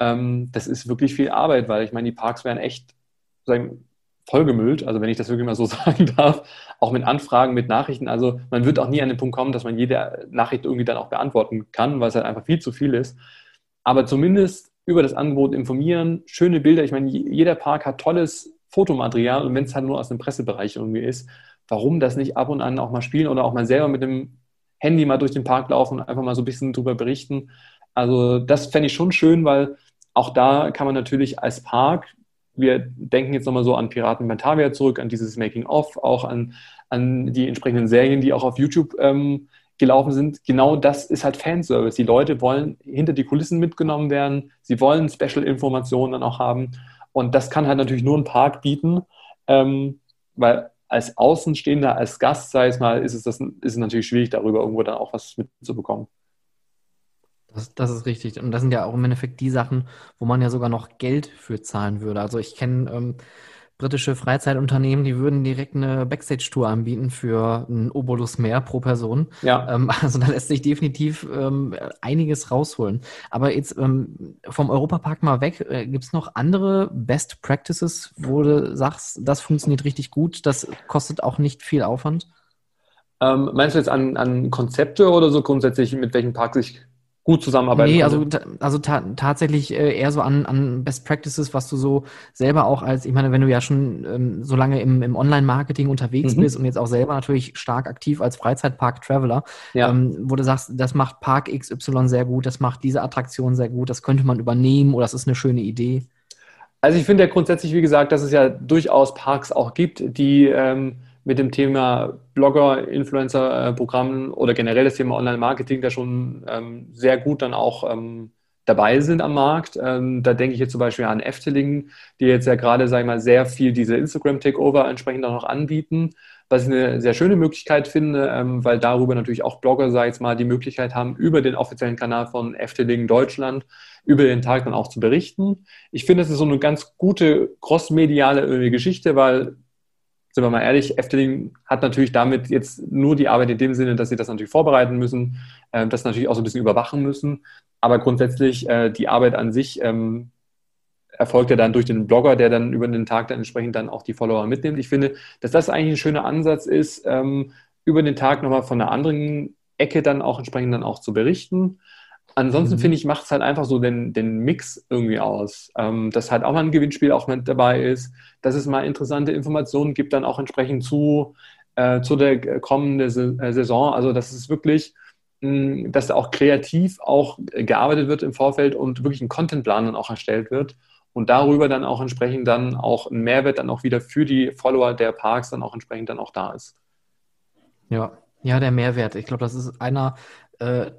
Ähm, das ist wirklich viel Arbeit, weil ich meine, die Parks werden echt sagen, vollgemüllt, also wenn ich das wirklich mal so [laughs] sagen darf, auch mit Anfragen, mit Nachrichten. Also man wird auch nie an den Punkt kommen, dass man jede Nachricht irgendwie dann auch beantworten kann, weil es halt einfach viel zu viel ist. Aber zumindest über das Angebot informieren, schöne Bilder. Ich meine, jeder Park hat tolles Fotomaterial und wenn es halt nur aus dem Pressebereich irgendwie ist, warum das nicht ab und an auch mal spielen oder auch mal selber mit dem Handy mal durch den Park laufen und einfach mal so ein bisschen drüber berichten. Also das fände ich schon schön, weil auch da kann man natürlich als Park, wir denken jetzt nochmal so an Piraten Batavia zurück, an dieses Making-of, auch an, an die entsprechenden Serien, die auch auf YouTube ähm, gelaufen sind. Genau das ist halt Fanservice. Die Leute wollen hinter die Kulissen mitgenommen werden. Sie wollen Special-Informationen dann auch haben. Und das kann halt natürlich nur ein Park bieten, ähm, weil als Außenstehender, als Gast, sei es mal, ist es, das, ist es natürlich schwierig, darüber irgendwo dann auch was mitzubekommen. Das, das ist richtig. Und das sind ja auch im Endeffekt die Sachen, wo man ja sogar noch Geld für zahlen würde. Also ich kenne ähm, britische Freizeitunternehmen, die würden direkt eine Backstage-Tour anbieten für ein Obolus mehr pro Person. Ja. Ähm, [laughs] also da lässt sich definitiv ähm, einiges rausholen. Aber jetzt ähm, vom Europapark mal weg, äh, gibt es noch andere Best Practices, wo du sagst, das funktioniert richtig gut, das kostet auch nicht viel Aufwand? Ähm, meinst du jetzt an, an Konzepte oder so grundsätzlich, mit welchem Park sich gut zusammenarbeiten Nee, also, also ta tatsächlich äh, eher so an, an Best Practices, was du so selber auch als, ich meine, wenn du ja schon ähm, so lange im, im Online-Marketing unterwegs mhm. bist und jetzt auch selber natürlich stark aktiv als Freizeitpark-Traveler, ja. ähm, wo du sagst, das macht Park XY sehr gut, das macht diese Attraktion sehr gut, das könnte man übernehmen oder das ist eine schöne Idee. Also ich finde ja grundsätzlich, wie gesagt, dass es ja durchaus Parks auch gibt, die ähm, mit dem Thema Blogger, Influencer-Programmen oder generell das Thema Online-Marketing da schon ähm, sehr gut dann auch ähm, dabei sind am Markt. Ähm, da denke ich jetzt zum Beispiel an Efteling, die jetzt ja gerade, sage ich mal, sehr viel diese Instagram-Takeover entsprechend auch noch anbieten, was ich eine sehr schöne Möglichkeit finde, ähm, weil darüber natürlich auch Blogger, sage ich jetzt mal, die Möglichkeit haben, über den offiziellen Kanal von Efteling Deutschland über den Tag dann auch zu berichten. Ich finde, das ist so eine ganz gute crossmediale Geschichte, weil sind wir mal ehrlich, Efteling hat natürlich damit jetzt nur die Arbeit in dem Sinne, dass sie das natürlich vorbereiten müssen, äh, das natürlich auch so ein bisschen überwachen müssen. Aber grundsätzlich äh, die Arbeit an sich ähm, erfolgt ja dann durch den Blogger, der dann über den Tag dann entsprechend dann auch die Follower mitnimmt. Ich finde, dass das eigentlich ein schöner Ansatz ist, ähm, über den Tag nochmal von einer anderen Ecke dann auch entsprechend dann auch zu berichten. Ansonsten mhm. finde ich, macht es halt einfach so den, den Mix irgendwie aus, ähm, dass halt auch mal ein Gewinnspiel auch mit dabei ist, dass es mal interessante Informationen gibt, dann auch entsprechend zu, äh, zu der kommenden äh, Saison. Also, dass es wirklich, mh, dass da auch kreativ auch gearbeitet wird im Vorfeld und wirklich ein Contentplan dann auch erstellt wird und darüber dann auch entsprechend dann auch ein Mehrwert dann auch wieder für die Follower der Parks dann auch entsprechend dann auch da ist. Ja, ja, der Mehrwert. Ich glaube, das ist einer, äh,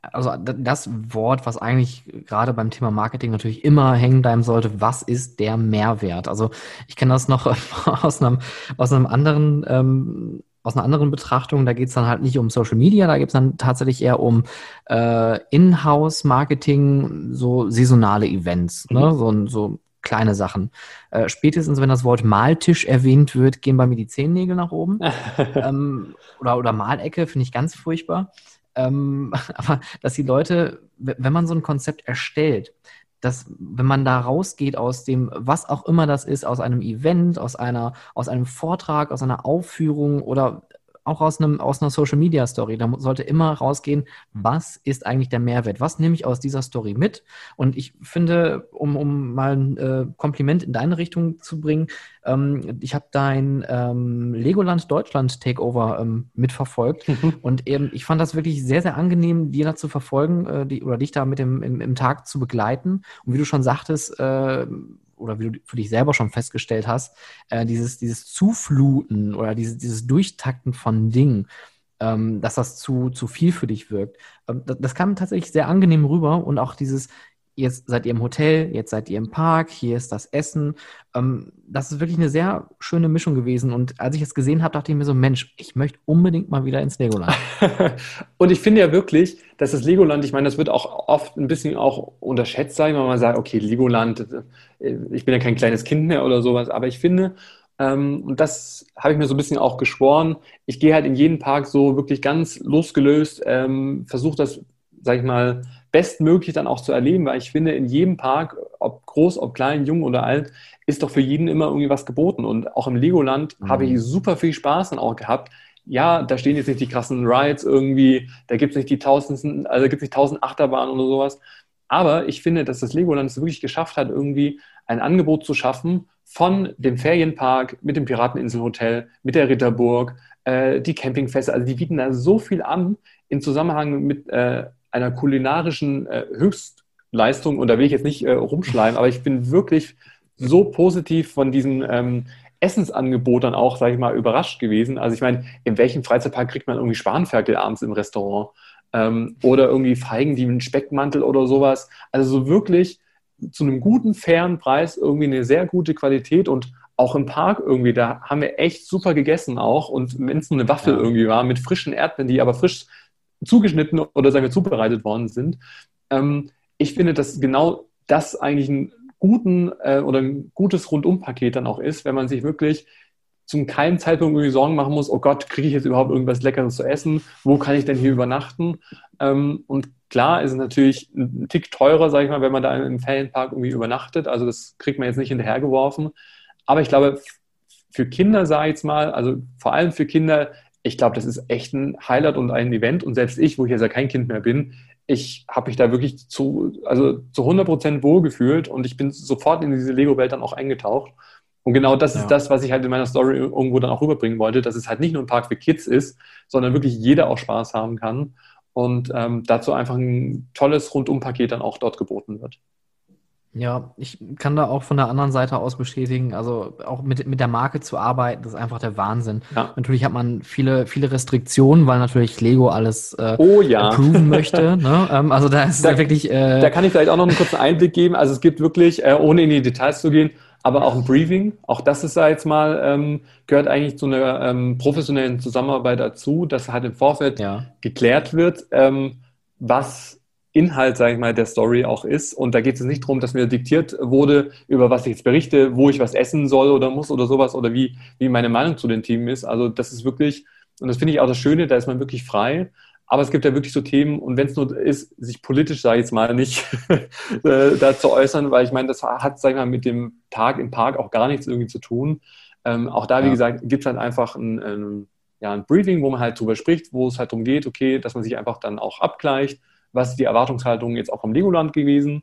also das Wort, was eigentlich gerade beim Thema Marketing natürlich immer hängen bleiben sollte, was ist der Mehrwert? Also ich kenne das noch [laughs] aus einem, aus einem anderen, ähm, aus einer anderen Betrachtung, da geht es dann halt nicht um Social Media, da geht es dann tatsächlich eher um äh, In-House-Marketing, so saisonale Events, ne? mhm. ne? so, so kleine Sachen. Äh, spätestens, wenn das Wort Maltisch erwähnt wird, gehen bei mir die Zehennägel nach oben. [laughs] ähm, oder, oder Malecke, finde ich ganz furchtbar. Ähm, [laughs] aber dass die Leute, wenn man so ein Konzept erstellt, dass wenn man da rausgeht aus dem, was auch immer das ist, aus einem Event, aus einer, aus einem Vortrag, aus einer Aufführung oder auch aus, einem, aus einer Social Media Story. Da sollte immer rausgehen, was ist eigentlich der Mehrwert? Was nehme ich aus dieser Story mit? Und ich finde, um, um mal ein äh, Kompliment in deine Richtung zu bringen, ähm, ich habe dein ähm, Legoland Deutschland Takeover ähm, mitverfolgt [laughs] und eben, ich fand das wirklich sehr, sehr angenehm, dir da zu verfolgen äh, die, oder dich da mit dem im, im, Tag zu begleiten. Und wie du schon sagtest, äh, oder wie du für dich selber schon festgestellt hast, äh, dieses, dieses Zufluten oder dieses, dieses Durchtakten von Dingen, ähm, dass das zu, zu viel für dich wirkt. Ähm, das, das kam tatsächlich sehr angenehm rüber und auch dieses, jetzt seid ihr im Hotel, jetzt seid ihr im Park, hier ist das Essen. Ähm, das ist wirklich eine sehr schöne Mischung gewesen. Und als ich es gesehen habe, dachte ich mir so, Mensch, ich möchte unbedingt mal wieder ins Legoland. [laughs] und ich finde ja wirklich, dass das Legoland, ich meine, das wird auch oft ein bisschen auch unterschätzt sein, wenn man sagt, okay, Legoland, äh, ich bin ja kein kleines Kind mehr oder sowas, aber ich finde, ähm, und das habe ich mir so ein bisschen auch geschworen. Ich gehe halt in jeden Park so wirklich ganz losgelöst, ähm, versuche das, sag ich mal, bestmöglich dann auch zu erleben, weil ich finde, in jedem Park, ob groß, ob klein, jung oder alt, ist doch für jeden immer irgendwie was geboten. Und auch im Legoland mhm. habe ich super viel Spaß dann auch gehabt. Ja, da stehen jetzt nicht die krassen Rides irgendwie, da gibt es nicht die tausendsten, also gibt es nicht tausend Achterbahnen oder sowas. Aber ich finde, dass das Legoland es wirklich geschafft hat, irgendwie ein Angebot zu schaffen von dem Ferienpark mit dem Pirateninselhotel, mit der Ritterburg, äh, die Campingfeste. Also die bieten da so viel an in Zusammenhang mit äh, einer kulinarischen äh, Höchstleistung, und da will ich jetzt nicht äh, rumschleimen, aber ich bin wirklich so positiv von diesem ähm, Essensangebot dann auch, sage ich mal, überrascht gewesen. Also ich meine, in welchem Freizeitpark kriegt man irgendwie Spanferkel abends im Restaurant? Ähm, oder irgendwie Feigen, die mit Speckmantel oder sowas. Also so wirklich zu einem guten, fairen Preis irgendwie eine sehr gute Qualität und auch im Park irgendwie, da haben wir echt super gegessen auch. Und wenn es nur eine Waffel ja. irgendwie war mit frischen Erdbeeren, die aber frisch zugeschnitten oder sagen wir zubereitet worden sind. Ähm, ich finde, dass genau das eigentlich ein guten äh, oder ein gutes Rundumpaket dann auch ist, wenn man sich wirklich zum keinen Zeitpunkt irgendwie Sorgen machen muss, oh Gott, kriege ich jetzt überhaupt irgendwas Leckeres zu essen? Wo kann ich denn hier übernachten? Ähm, und klar ist es natürlich ein Tick teurer, sage ich mal, wenn man da im Ferienpark irgendwie übernachtet. Also das kriegt man jetzt nicht hinterhergeworfen. Aber ich glaube, für Kinder, sage ich jetzt mal, also vor allem für Kinder, ich glaube, das ist echt ein Highlight und ein Event. Und selbst ich, wo ich jetzt ja kein Kind mehr bin, ich habe mich da wirklich zu, also zu 100 Prozent wohlgefühlt und ich bin sofort in diese Lego-Welt dann auch eingetaucht. Und genau das ja. ist das, was ich halt in meiner Story irgendwo dann auch rüberbringen wollte, dass es halt nicht nur ein Park für Kids ist, sondern wirklich jeder auch Spaß haben kann und ähm, dazu einfach ein tolles Rundumpaket dann auch dort geboten wird. Ja, ich kann da auch von der anderen Seite aus bestätigen, also auch mit, mit der Marke zu arbeiten, das ist einfach der Wahnsinn. Ja. Natürlich hat man viele, viele Restriktionen, weil natürlich Lego alles äh, oh, ja. approven möchte. [laughs] Ne? Ähm, also da ist da, wirklich. Äh, da kann ich vielleicht auch noch einen kurzen Einblick geben. Also es gibt wirklich, äh, ohne in die Details zu gehen, aber auch ein Briefing. Auch das ist da jetzt mal, ähm, gehört eigentlich zu einer ähm, professionellen Zusammenarbeit dazu, dass halt im Vorfeld ja. geklärt wird, ähm, was Inhalt, sage ich mal, der Story auch ist. Und da geht es nicht darum, dass mir diktiert wurde, über was ich jetzt berichte, wo ich was essen soll oder muss oder sowas oder wie, wie meine Meinung zu den Themen ist. Also das ist wirklich, und das finde ich auch das Schöne, da ist man wirklich frei. Aber es gibt ja wirklich so Themen, und wenn es nur ist, sich politisch, sage ich jetzt mal, nicht [laughs] äh, dazu äußern, weil ich meine, das hat, sag ich mal, mit dem Tag im Park auch gar nichts irgendwie zu tun. Ähm, auch da, wie ja. gesagt, gibt es halt einfach ein, ein, ja, ein Briefing, wo man halt drüber spricht, wo es halt darum geht, okay, dass man sich einfach dann auch abgleicht, was ist die Erwartungshaltung jetzt auch am Legoland gewesen,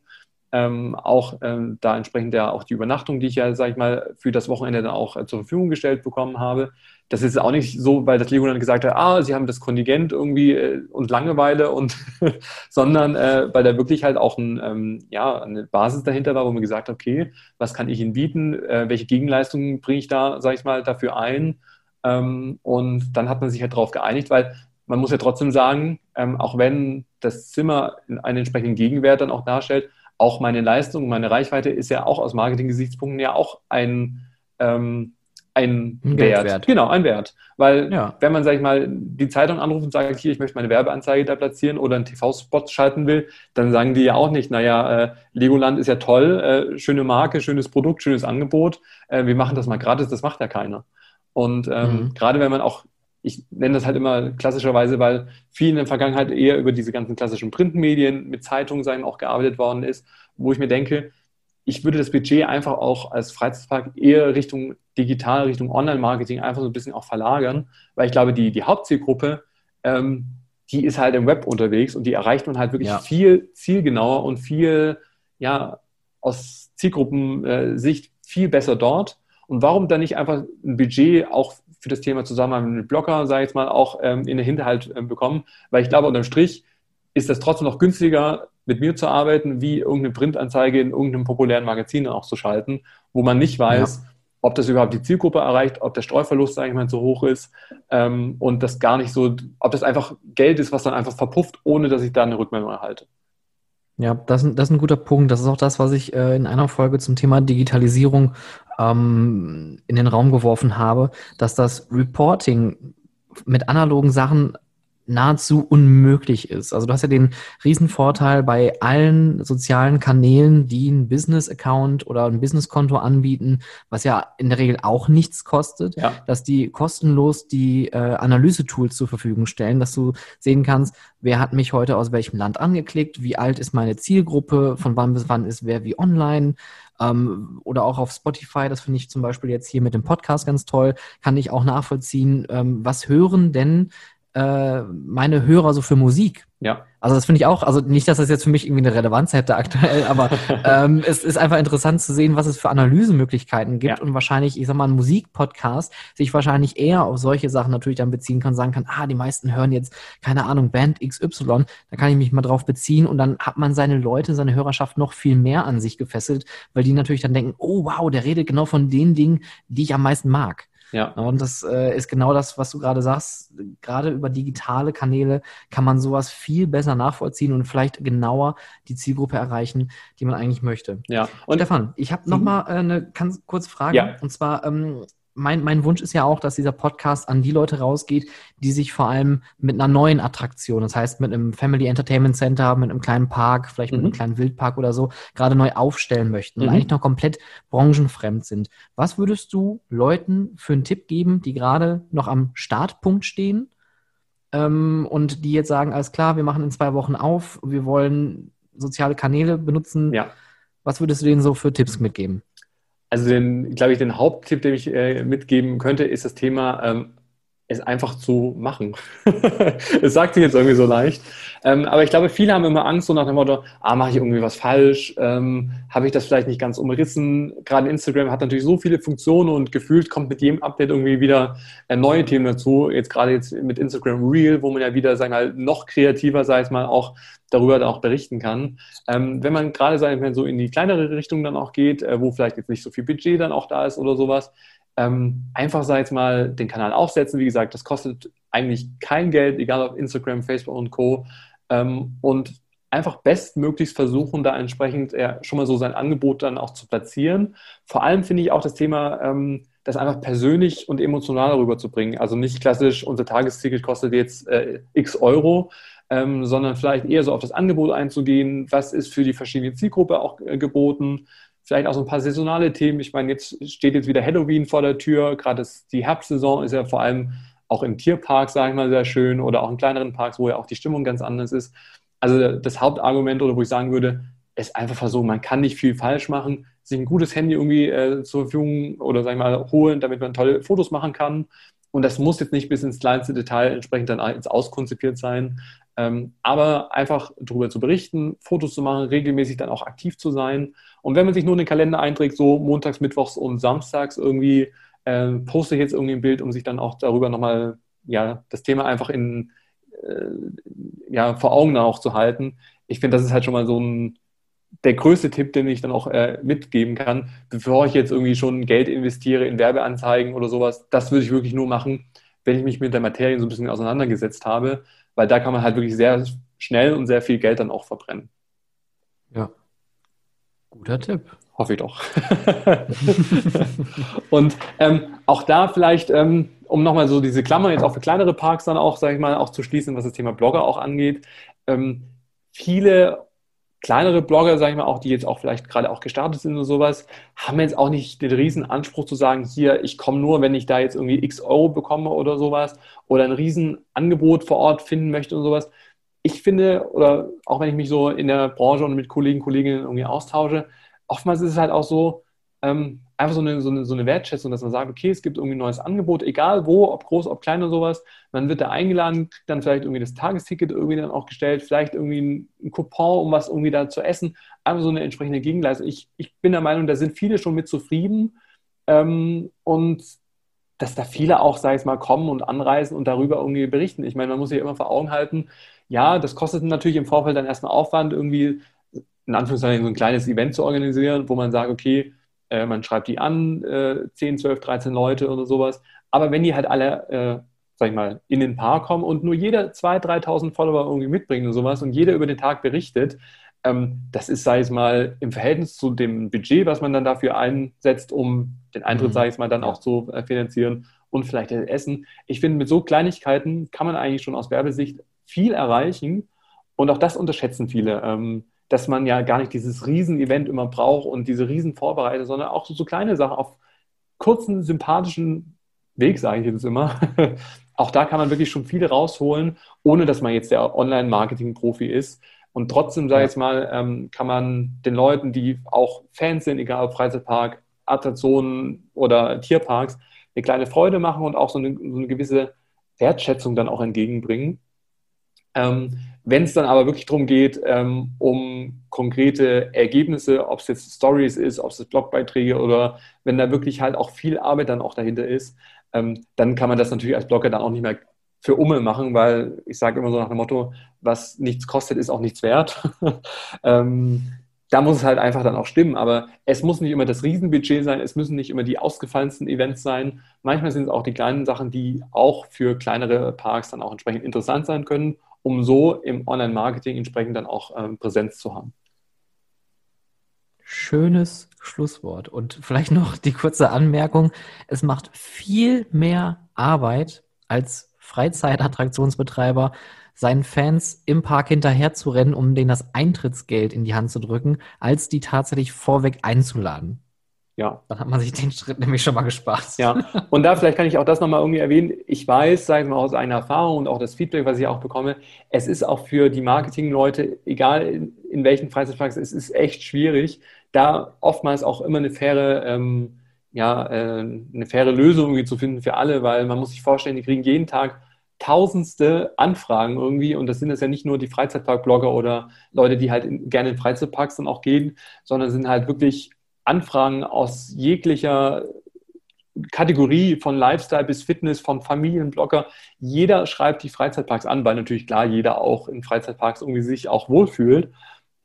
ähm, auch ähm, da entsprechend ja auch die Übernachtung, die ich ja, sag ich mal, für das Wochenende dann auch äh, zur Verfügung gestellt bekommen habe. Das ist auch nicht so, weil das Legoland gesagt hat, ah, sie haben das Kontingent irgendwie äh, und Langeweile und [laughs] sondern äh, weil da wirklich halt auch ein, ähm, ja, eine Basis dahinter war, wo man gesagt hat, okay, was kann ich Ihnen bieten, äh, welche Gegenleistungen bringe ich da, sag ich mal, dafür ein? Ähm, und dann hat man sich halt darauf geeinigt, weil man muss ja trotzdem sagen, ähm, auch wenn das Zimmer einen entsprechenden Gegenwert dann auch darstellt, auch meine Leistung, meine Reichweite ist ja auch aus Marketing-Gesichtspunkten ja auch ein, ähm, ein, ein Wert. Wert. Genau, ein Wert. Weil ja. wenn man, sag ich mal, die Zeitung anruft und sagt, hier, ich möchte meine Werbeanzeige da platzieren oder einen TV-Spot schalten will, dann sagen die ja auch nicht, naja, äh, Legoland ist ja toll, äh, schöne Marke, schönes Produkt, schönes Angebot, äh, wir machen das mal gratis, das macht ja keiner. Und ähm, mhm. gerade wenn man auch ich nenne das halt immer klassischerweise, weil viel in der Vergangenheit eher über diese ganzen klassischen Printmedien mit Zeitungen sein auch gearbeitet worden ist, wo ich mir denke, ich würde das Budget einfach auch als Freizeitpark eher Richtung digital, Richtung Online-Marketing einfach so ein bisschen auch verlagern, weil ich glaube, die, die Hauptzielgruppe, ähm, die ist halt im Web unterwegs und die erreicht man halt wirklich ja. viel zielgenauer und viel, ja, aus Zielgruppensicht viel besser dort. Und warum dann nicht einfach ein Budget auch für das Thema Zusammenarbeit mit Blogger, sage ich jetzt mal, auch ähm, in den Hinterhalt äh, bekommen. Weil ich glaube, unterm Strich ist das trotzdem noch günstiger, mit mir zu arbeiten, wie irgendeine Printanzeige in irgendeinem populären Magazin auch zu schalten, wo man nicht weiß, ja. ob das überhaupt die Zielgruppe erreicht, ob der Streuverlust, sage ich mal, zu hoch ist ähm, und das gar nicht so, ob das einfach Geld ist, was dann einfach verpufft, ohne dass ich da eine Rückmeldung erhalte. Ja, das, das ist ein guter Punkt. Das ist auch das, was ich äh, in einer Folge zum Thema Digitalisierung ähm, in den Raum geworfen habe, dass das Reporting mit analogen Sachen nahezu unmöglich ist. Also du hast ja den Riesenvorteil bei allen sozialen Kanälen, die ein Business-Account oder ein Business-Konto anbieten, was ja in der Regel auch nichts kostet, ja. dass die kostenlos die äh, Analyse-Tools zur Verfügung stellen, dass du sehen kannst, wer hat mich heute aus welchem Land angeklickt, wie alt ist meine Zielgruppe, von wann bis wann ist wer wie online, ähm, oder auch auf Spotify, das finde ich zum Beispiel jetzt hier mit dem Podcast ganz toll, kann ich auch nachvollziehen, ähm, was hören denn äh, meine Hörer so für Musik. Ja. Also das finde ich auch, also nicht, dass das jetzt für mich irgendwie eine Relevanz hätte aktuell, aber [laughs] ähm, es ist einfach interessant zu sehen, was es für Analysemöglichkeiten gibt ja. und wahrscheinlich, ich sag mal, ein Musikpodcast sich wahrscheinlich eher auf solche Sachen natürlich dann beziehen kann, sagen kann, ah, die meisten hören jetzt, keine Ahnung, Band XY, da kann ich mich mal drauf beziehen und dann hat man seine Leute, seine Hörerschaft noch viel mehr an sich gefesselt, weil die natürlich dann denken, oh wow, der redet genau von den Dingen, die ich am meisten mag. Ja. Und das äh, ist genau das, was du gerade sagst. Gerade über digitale Kanäle kann man sowas viel besser nachvollziehen und vielleicht genauer die Zielgruppe erreichen, die man eigentlich möchte. Ja. Und Stefan, ich habe noch mhm. mal äh, eine ganz kurze Frage. Ja. Und zwar, ähm, mein, mein Wunsch ist ja auch, dass dieser Podcast an die Leute rausgeht, die sich vor allem mit einer neuen Attraktion, das heißt mit einem Family Entertainment Center, mit einem kleinen Park, vielleicht mit einem mhm. kleinen Wildpark oder so, gerade neu aufstellen möchten mhm. und eigentlich noch komplett branchenfremd sind. Was würdest du Leuten für einen Tipp geben, die gerade noch am Startpunkt stehen ähm, und die jetzt sagen, alles klar, wir machen in zwei Wochen auf, wir wollen soziale Kanäle benutzen. Ja. Was würdest du denen so für Tipps mitgeben? Also, den, glaube ich, den Haupttipp, den ich äh, mitgeben könnte, ist das Thema, ähm, es einfach zu machen. [laughs] Es sagt sich jetzt irgendwie so leicht. Ähm, aber ich glaube, viele haben immer Angst, so nach dem Motto, ah, mache ich irgendwie was falsch? Ähm, Habe ich das vielleicht nicht ganz umrissen? Gerade Instagram hat natürlich so viele Funktionen und gefühlt kommt mit jedem Update irgendwie wieder äh, neue Themen dazu. Jetzt gerade jetzt mit Instagram Real, wo man ja wieder, sagen wir mal, noch kreativer, sei es mal, auch darüber auch berichten kann. Ähm, wenn man gerade, sagen wir, so in die kleinere Richtung dann auch geht, äh, wo vielleicht jetzt nicht so viel Budget dann auch da ist oder sowas, ähm, einfach, sag ich mal, den Kanal aufsetzen. Wie gesagt, das kostet eigentlich kein Geld, egal ob Instagram, Facebook und Co. Ähm, und einfach bestmöglichst versuchen, da entsprechend äh, schon mal so sein Angebot dann auch zu platzieren. Vor allem finde ich auch das Thema, ähm, das einfach persönlich und emotional rüberzubringen. Also nicht klassisch, unser Tagesticket kostet jetzt äh, x Euro, ähm, sondern vielleicht eher so auf das Angebot einzugehen. Was ist für die verschiedene Zielgruppe auch äh, geboten? Vielleicht auch so ein paar saisonale Themen. Ich meine, jetzt steht jetzt wieder Halloween vor der Tür. Gerade die Herbstsaison ist ja vor allem auch in Tierparks, sage ich mal, sehr schön oder auch in kleineren Parks, wo ja auch die Stimmung ganz anders ist. Also das Hauptargument oder wo ich sagen würde, ist einfach versuchen, man kann nicht viel falsch machen, sich ein gutes Handy irgendwie äh, zur Verfügung oder sag ich mal holen, damit man tolle Fotos machen kann. Und das muss jetzt nicht bis ins kleinste Detail entsprechend dann ins auskonzipiert sein. Ähm, aber einfach darüber zu berichten, Fotos zu machen, regelmäßig dann auch aktiv zu sein. Und wenn man sich nur in den Kalender einträgt, so montags, mittwochs und samstags irgendwie, äh, poste ich jetzt irgendwie ein Bild, um sich dann auch darüber nochmal, ja, das Thema einfach in, äh, ja, vor Augen auch zu halten. Ich finde, das ist halt schon mal so ein, der größte Tipp, den ich dann auch äh, mitgeben kann, bevor ich jetzt irgendwie schon Geld investiere in Werbeanzeigen oder sowas, das würde ich wirklich nur machen, wenn ich mich mit der Materie so ein bisschen auseinandergesetzt habe weil da kann man halt wirklich sehr schnell und sehr viel Geld dann auch verbrennen. Ja, guter Tipp. Hoffe ich doch. [laughs] und ähm, auch da vielleicht, ähm, um nochmal so diese Klammer jetzt auch für kleinere Parks dann auch, sage ich mal, auch zu schließen, was das Thema Blogger auch angeht. Ähm, viele kleinere Blogger, sage ich mal, auch die jetzt auch vielleicht gerade auch gestartet sind und sowas, haben jetzt auch nicht den riesen Anspruch zu sagen, hier, ich komme nur, wenn ich da jetzt irgendwie x Euro bekomme oder sowas oder ein riesen Angebot vor Ort finden möchte und sowas. Ich finde, oder auch wenn ich mich so in der Branche und mit Kollegen, Kolleginnen irgendwie austausche, oftmals ist es halt auch so, ähm, einfach so eine, so, eine, so eine Wertschätzung, dass man sagt, okay, es gibt irgendwie ein neues Angebot, egal wo, ob groß, ob klein oder sowas. Man wird da eingeladen, kriegt dann vielleicht irgendwie das Tagesticket irgendwie dann auch gestellt, vielleicht irgendwie ein, Coupon, um was irgendwie da zu essen. Einfach so eine entsprechende Gegenleistung. Ich, ich bin der Meinung, da sind viele schon mit zufrieden ähm, und dass da viele auch, sag ich mal, kommen und anreisen und darüber irgendwie berichten. Ich meine, man muss sich immer vor Augen halten, ja, das kostet natürlich im Vorfeld dann erstmal Aufwand, irgendwie in Anführungszeichen so ein kleines Event zu organisieren, wo man sagt, okay, äh, man schreibt die an, äh, 10, 12, 13 Leute oder sowas. Aber wenn die halt alle, äh, sag ich mal, in den Paar kommen und nur jeder 2.000, 3.000 Follower irgendwie mitbringt und sowas und jeder über den Tag berichtet, ähm, das ist, sag ich mal, im Verhältnis zu dem Budget, was man dann dafür einsetzt, um den Eintritt, mhm. sag ich mal, dann auch zu äh, finanzieren und vielleicht das Essen. Ich finde, mit so Kleinigkeiten kann man eigentlich schon aus Werbesicht viel erreichen und auch das unterschätzen viele. Ähm, dass man ja gar nicht dieses Riesen-Event immer braucht und diese Riesen-Vorbereitung, sondern auch so, so kleine Sachen auf kurzen, sympathischen Weg, sage ich jetzt immer. [laughs] auch da kann man wirklich schon viele rausholen, ohne dass man jetzt der Online-Marketing-Profi ist. Und trotzdem, sage ich jetzt mal, ähm, kann man den Leuten, die auch Fans sind, egal ob Freizeitpark, Attraktionen oder Tierparks, eine kleine Freude machen und auch so eine, so eine gewisse Wertschätzung dann auch entgegenbringen. Ähm, wenn es dann aber wirklich darum geht, ähm, um konkrete Ergebnisse, ob es jetzt Stories ist, ob es Blogbeiträge oder wenn da wirklich halt auch viel Arbeit dann auch dahinter ist, ähm, dann kann man das natürlich als Blogger dann auch nicht mehr für Umme machen, weil ich sage immer so nach dem Motto, was nichts kostet, ist auch nichts wert. [laughs] ähm, da muss es halt einfach dann auch stimmen. Aber es muss nicht immer das Riesenbudget sein, es müssen nicht immer die ausgefallensten Events sein. Manchmal sind es auch die kleinen Sachen, die auch für kleinere Parks dann auch entsprechend interessant sein können um so im Online-Marketing entsprechend dann auch ähm, Präsenz zu haben. Schönes Schlusswort. Und vielleicht noch die kurze Anmerkung. Es macht viel mehr Arbeit als Freizeitattraktionsbetreiber, seinen Fans im Park hinterher zu rennen, um denen das Eintrittsgeld in die Hand zu drücken, als die tatsächlich vorweg einzuladen. Ja. Dann hat man sich den Schritt nämlich schon mal gespart. Ja, und da vielleicht kann ich auch das nochmal irgendwie erwähnen. Ich weiß, sagen wir mal aus einer Erfahrung und auch das Feedback, was ich auch bekomme, es ist auch für die Marketingleute, egal in, in welchen Freizeitparks, es ist echt schwierig, da oftmals auch immer eine faire, ähm, ja, äh, eine faire Lösung irgendwie zu finden für alle, weil man muss sich vorstellen, die kriegen jeden Tag tausendste Anfragen irgendwie und das sind es ja nicht nur die Freizeitpark-Blogger oder Leute, die halt in, gerne in Freizeitparks dann auch gehen, sondern sind halt wirklich Anfragen aus jeglicher Kategorie von Lifestyle bis Fitness, von Familienblogger. Jeder schreibt die Freizeitparks an, weil natürlich klar jeder auch in Freizeitparks irgendwie sich auch wohlfühlt.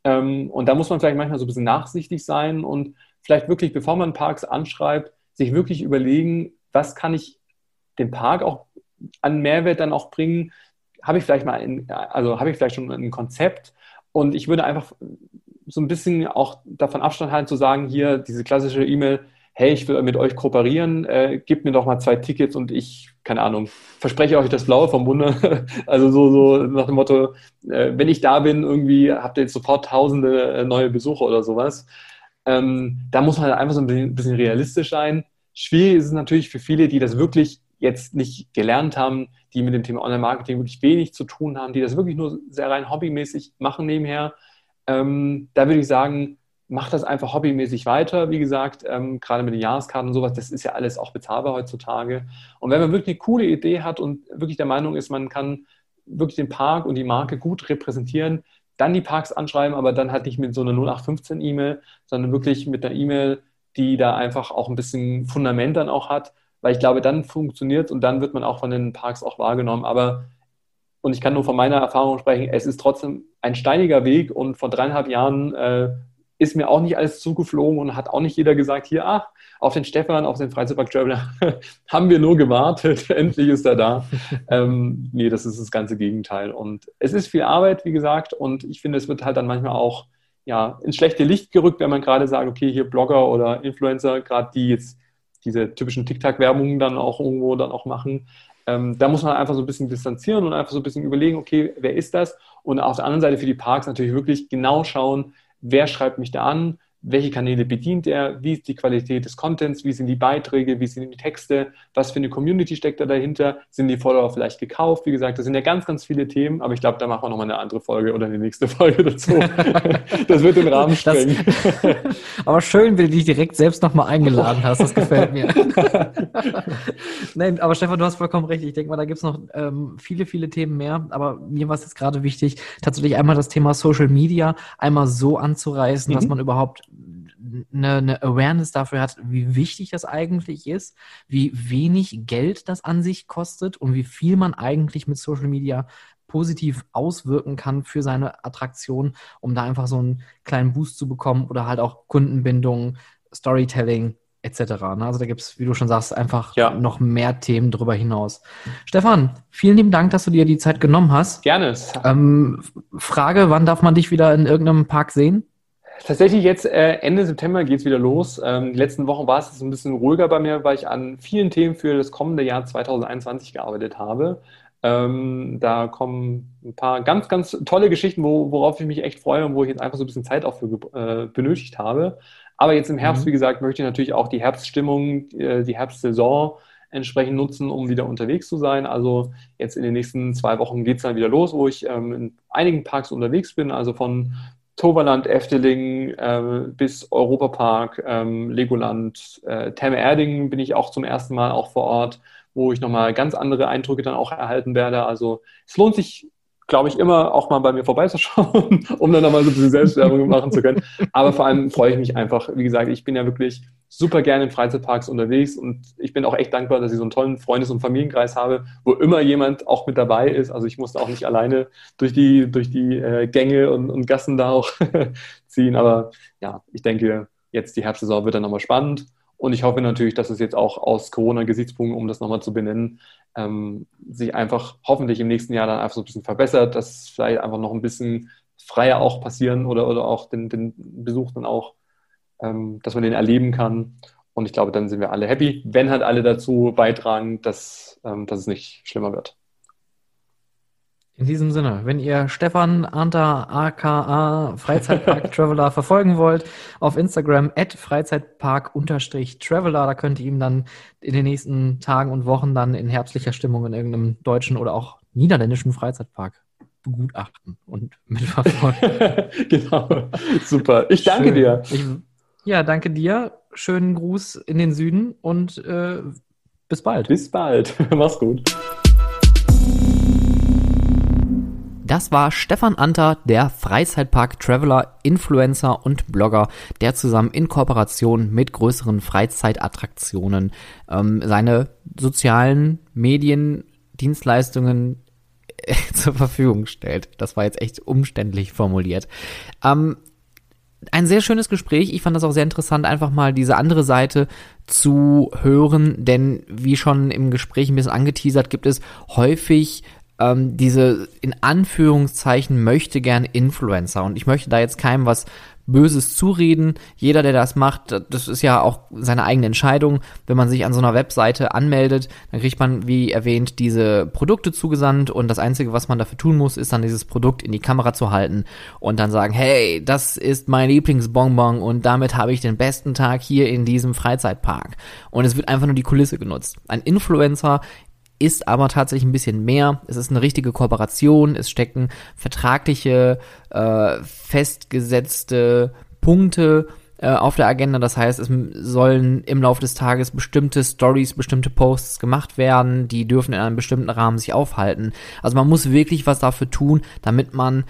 Ähm, und da muss man vielleicht manchmal so ein bisschen nachsichtig sein und vielleicht wirklich, bevor man Parks anschreibt, sich wirklich überlegen, was kann ich dem Park auch an Mehrwert dann auch bringen? Habe ich vielleicht mal, in, also habe ich vielleicht schon ein Konzept? Und ich würde einfach so ein bisschen auch davon Abstand halten, zu sagen, hier diese klassische E-Mail, hey, ich will mit euch kooperieren, äh, gebt mir doch mal zwei Tickets und ich, keine Ahnung, verspreche euch das Blaue vom Bunde. [laughs] also so, so nach dem Motto, äh, wenn ich da bin, irgendwie habt ihr jetzt sofort tausende äh, neue Besucher oder sowas. Ähm, da muss man halt einfach so ein bisschen realistisch sein. Schwierig ist es natürlich für viele, die das wirklich jetzt nicht gelernt haben, die mit dem Thema Online-Marketing wirklich wenig zu tun haben, die das wirklich nur sehr rein hobbymäßig machen nebenher. Ähm, da würde ich sagen, macht das einfach hobbymäßig weiter. Wie gesagt, ähm, gerade mit den Jahreskarten und sowas, das ist ja alles auch bezahlbar heutzutage. Und wenn man wirklich eine coole Idee hat und wirklich der Meinung ist, man kann wirklich den Park und die Marke gut repräsentieren, dann die Parks anschreiben, aber dann halt nicht mit so einer 0815-E-Mail, sondern wirklich mit einer E-Mail, die da einfach auch ein bisschen Fundament dann auch hat, weil ich glaube, dann funktioniert und dann wird man auch von den Parks auch wahrgenommen. Aber, und ich kann nur von meiner Erfahrung sprechen, es ist trotzdem ein steiniger Weg und vor dreieinhalb Jahren äh, ist mir auch nicht alles zugeflogen und hat auch nicht jeder gesagt, hier, ach, auf den Stefan, auf den Freizeitpark Traveler [laughs] haben wir nur gewartet, [laughs] endlich ist er da. [laughs] ähm, nee, das ist das ganze Gegenteil. Und es ist viel Arbeit, wie gesagt, und ich finde, es wird halt dann manchmal auch ja, ins schlechte Licht gerückt, wenn man gerade sagt, okay, hier Blogger oder Influencer, gerade die jetzt diese typischen TikTok-Werbungen dann auch irgendwo dann auch machen. Ähm, da muss man einfach so ein bisschen distanzieren und einfach so ein bisschen überlegen, okay, wer ist das? Und auf der anderen Seite für die Parks natürlich wirklich genau schauen, wer schreibt mich da an, welche Kanäle bedient er, wie ist die Qualität des Contents, wie sind die Beiträge, wie sind die Texte, was für eine Community steckt da dahinter, sind die Follower vielleicht gekauft, wie gesagt, das sind ja ganz, ganz viele Themen, aber ich glaube, da machen wir nochmal eine andere Folge oder eine nächste Folge dazu. [laughs] das wird den Rahmen sprengen. Das, [laughs] aber schön, wenn du dich direkt selbst nochmal eingeladen hast, das gefällt mir. [laughs] Nein, aber Stefan, du hast vollkommen recht, ich denke mal, da gibt es noch ähm, viele, viele Themen mehr, aber mir war es jetzt gerade wichtig, tatsächlich einmal das Thema Social Media einmal so anzureißen, mhm. dass man überhaupt eine, eine Awareness dafür hat, wie wichtig das eigentlich ist, wie wenig Geld das an sich kostet und wie viel man eigentlich mit Social Media positiv auswirken kann für seine Attraktion, um da einfach so einen kleinen Boost zu bekommen oder halt auch Kundenbindung, Storytelling etc. Ne? Also da gibt es, wie du schon sagst, einfach ja. noch mehr Themen darüber hinaus. Stefan, vielen lieben Dank, dass du dir die Zeit genommen hast. Gerne. Ähm, Frage, wann darf man dich wieder in irgendeinem Park sehen? Tatsächlich jetzt äh, Ende September geht es wieder los. Ähm, die letzten Wochen war es ein bisschen ruhiger bei mir, weil ich an vielen Themen für das kommende Jahr 2021 gearbeitet habe. Ähm, da kommen ein paar ganz, ganz tolle Geschichten, wo, worauf ich mich echt freue und wo ich jetzt einfach so ein bisschen Zeit auch für äh, benötigt habe. Aber jetzt im Herbst, mhm. wie gesagt, möchte ich natürlich auch die Herbststimmung, äh, die Herbstsaison entsprechend nutzen, um wieder unterwegs zu sein. Also jetzt in den nächsten zwei Wochen geht es dann wieder los, wo ich ähm, in einigen Parks unterwegs bin, also von Toverland, Efteling äh, bis Europapark, ähm, Legoland, äh, Therme Erding bin ich auch zum ersten Mal auch vor Ort, wo ich nochmal ganz andere Eindrücke dann auch erhalten werde. Also es lohnt sich glaube ich, immer auch mal bei mir vorbeizuschauen, [laughs] um dann nochmal so ein bisschen Selbstwerbung machen zu können. Aber vor allem freue ich mich einfach, wie gesagt, ich bin ja wirklich super gerne in Freizeitparks unterwegs und ich bin auch echt dankbar, dass ich so einen tollen Freundes- und Familienkreis habe, wo immer jemand auch mit dabei ist. Also ich musste auch nicht alleine durch die, durch die äh, Gänge und, und Gassen da auch [laughs] ziehen. Aber ja, ich denke, jetzt die Herbstsaison wird dann nochmal spannend. Und ich hoffe natürlich, dass es jetzt auch aus Corona-Gesichtspunkten, um das nochmal zu benennen, ähm, sich einfach hoffentlich im nächsten Jahr dann einfach so ein bisschen verbessert, dass vielleicht einfach noch ein bisschen freier auch passieren oder, oder auch den, den Besuch dann auch, ähm, dass man den erleben kann. Und ich glaube, dann sind wir alle happy, wenn halt alle dazu beitragen, dass, ähm, dass es nicht schlimmer wird. In diesem Sinne, wenn ihr Stefan Anta aka Freizeitpark Traveler [laughs] verfolgen wollt, auf Instagram at Freizeitpark-Traveler, da könnt ihr ihm dann in den nächsten Tagen und Wochen dann in herbstlicher Stimmung in irgendeinem deutschen oder auch niederländischen Freizeitpark begutachten und mitverfolgen. [laughs] genau, super. Ich danke Schön. dir. Ich, ja, danke dir. Schönen Gruß in den Süden und äh, bis bald. Bis bald. [laughs] Mach's gut. Das war Stefan Anter, der Freizeitpark Traveler, Influencer und Blogger, der zusammen in Kooperation mit größeren Freizeitattraktionen ähm, seine sozialen Medien, Dienstleistungen äh, [laughs] zur Verfügung stellt. Das war jetzt echt umständlich formuliert. Ähm, ein sehr schönes Gespräch. Ich fand das auch sehr interessant, einfach mal diese andere Seite zu hören, denn wie schon im Gespräch ein bisschen angeteasert, gibt es häufig ähm, diese in Anführungszeichen möchte gern Influencer. Und ich möchte da jetzt keinem was Böses zureden. Jeder, der das macht, das ist ja auch seine eigene Entscheidung. Wenn man sich an so einer Webseite anmeldet, dann kriegt man, wie erwähnt, diese Produkte zugesandt und das Einzige, was man dafür tun muss, ist dann dieses Produkt in die Kamera zu halten und dann sagen, hey, das ist mein Lieblingsbonbon und damit habe ich den besten Tag hier in diesem Freizeitpark. Und es wird einfach nur die Kulisse genutzt. Ein Influencer ist aber tatsächlich ein bisschen mehr. Es ist eine richtige Kooperation, es stecken vertragliche, äh, festgesetzte Punkte äh, auf der Agenda. Das heißt, es sollen im Laufe des Tages bestimmte Stories, bestimmte Posts gemacht werden, die dürfen in einem bestimmten Rahmen sich aufhalten. Also man muss wirklich was dafür tun, damit man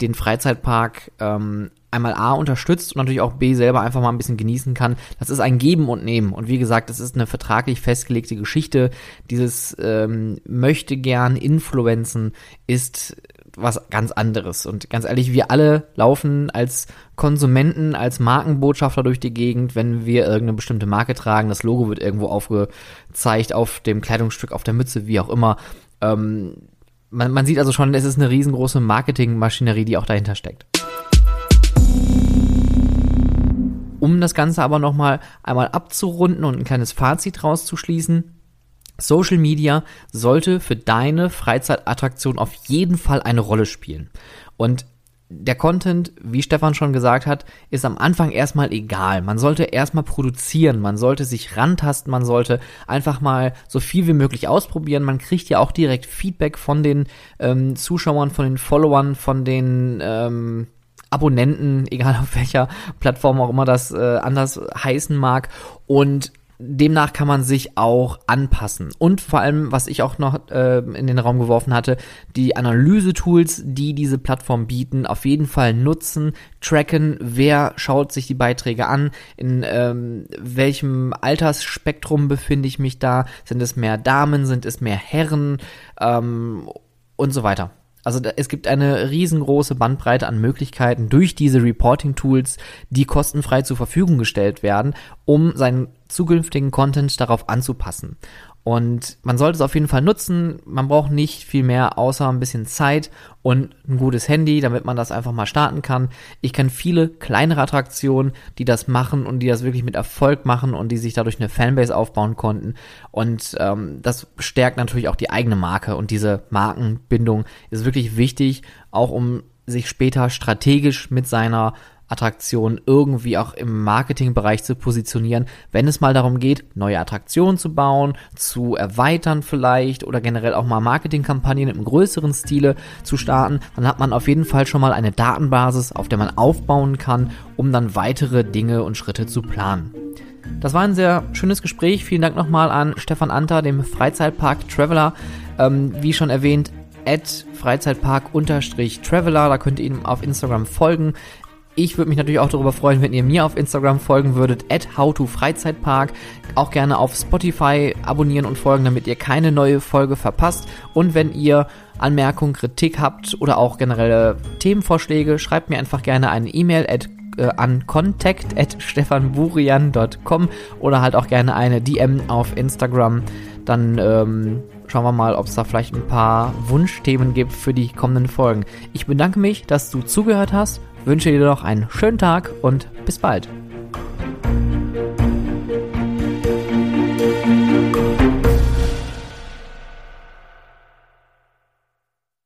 den Freizeitpark ähm, einmal A unterstützt und natürlich auch B selber einfach mal ein bisschen genießen kann. Das ist ein Geben und Nehmen. Und wie gesagt, das ist eine vertraglich festgelegte Geschichte. Dieses ähm, möchte gern Influenzen ist was ganz anderes. Und ganz ehrlich, wir alle laufen als Konsumenten, als Markenbotschafter durch die Gegend, wenn wir irgendeine bestimmte Marke tragen. Das Logo wird irgendwo aufgezeigt, auf dem Kleidungsstück, auf der Mütze, wie auch immer. Ähm, man, man sieht also schon, es ist eine riesengroße Marketingmaschinerie, die auch dahinter steckt. Um das Ganze aber nochmal einmal abzurunden und ein kleines Fazit rauszuschließen, Social Media sollte für deine Freizeitattraktion auf jeden Fall eine Rolle spielen. Und der Content, wie Stefan schon gesagt hat, ist am Anfang erstmal egal. Man sollte erstmal produzieren, man sollte sich rantasten, man sollte einfach mal so viel wie möglich ausprobieren. Man kriegt ja auch direkt Feedback von den ähm, Zuschauern, von den Followern, von den ähm, Abonnenten, [laughs] egal auf welcher Plattform auch immer das äh, anders heißen mag. Und demnach kann man sich auch anpassen. Und vor allem, was ich auch noch äh, in den Raum geworfen hatte, die Analyse-Tools, die diese Plattform bieten, auf jeden Fall nutzen, tracken, wer schaut sich die Beiträge an, in ähm, welchem Altersspektrum befinde ich mich da, sind es mehr Damen, sind es mehr Herren ähm, und so weiter. Also da, es gibt eine riesengroße Bandbreite an Möglichkeiten durch diese Reporting-Tools, die kostenfrei zur Verfügung gestellt werden, um seinen zukünftigen Content darauf anzupassen. Und man sollte es auf jeden Fall nutzen. Man braucht nicht viel mehr außer ein bisschen Zeit und ein gutes Handy, damit man das einfach mal starten kann. Ich kenne viele kleinere Attraktionen, die das machen und die das wirklich mit Erfolg machen und die sich dadurch eine Fanbase aufbauen konnten. Und ähm, das stärkt natürlich auch die eigene Marke und diese Markenbindung ist wirklich wichtig, auch um sich später strategisch mit seiner Attraktion irgendwie auch im Marketingbereich zu positionieren, wenn es mal darum geht, neue Attraktionen zu bauen, zu erweitern vielleicht oder generell auch mal Marketingkampagnen im größeren Stile zu starten, dann hat man auf jeden Fall schon mal eine Datenbasis, auf der man aufbauen kann, um dann weitere Dinge und Schritte zu planen. Das war ein sehr schönes Gespräch. Vielen Dank nochmal an Stefan Anter, dem Freizeitpark Traveler. Ähm, wie schon erwähnt, at Freizeitpark-Traveler, da könnt ihr ihm auf Instagram folgen. Ich würde mich natürlich auch darüber freuen, wenn ihr mir auf Instagram folgen würdet, at howtofreizeitpark. Auch gerne auf Spotify abonnieren und folgen, damit ihr keine neue Folge verpasst. Und wenn ihr Anmerkungen, Kritik habt oder auch generelle Themenvorschläge, schreibt mir einfach gerne eine E-Mail at äh, an contact stefanburian.com oder halt auch gerne eine DM auf Instagram. Dann ähm, schauen wir mal, ob es da vielleicht ein paar Wunschthemen gibt für die kommenden Folgen. Ich bedanke mich, dass du zugehört hast wünsche dir noch einen schönen Tag und bis bald.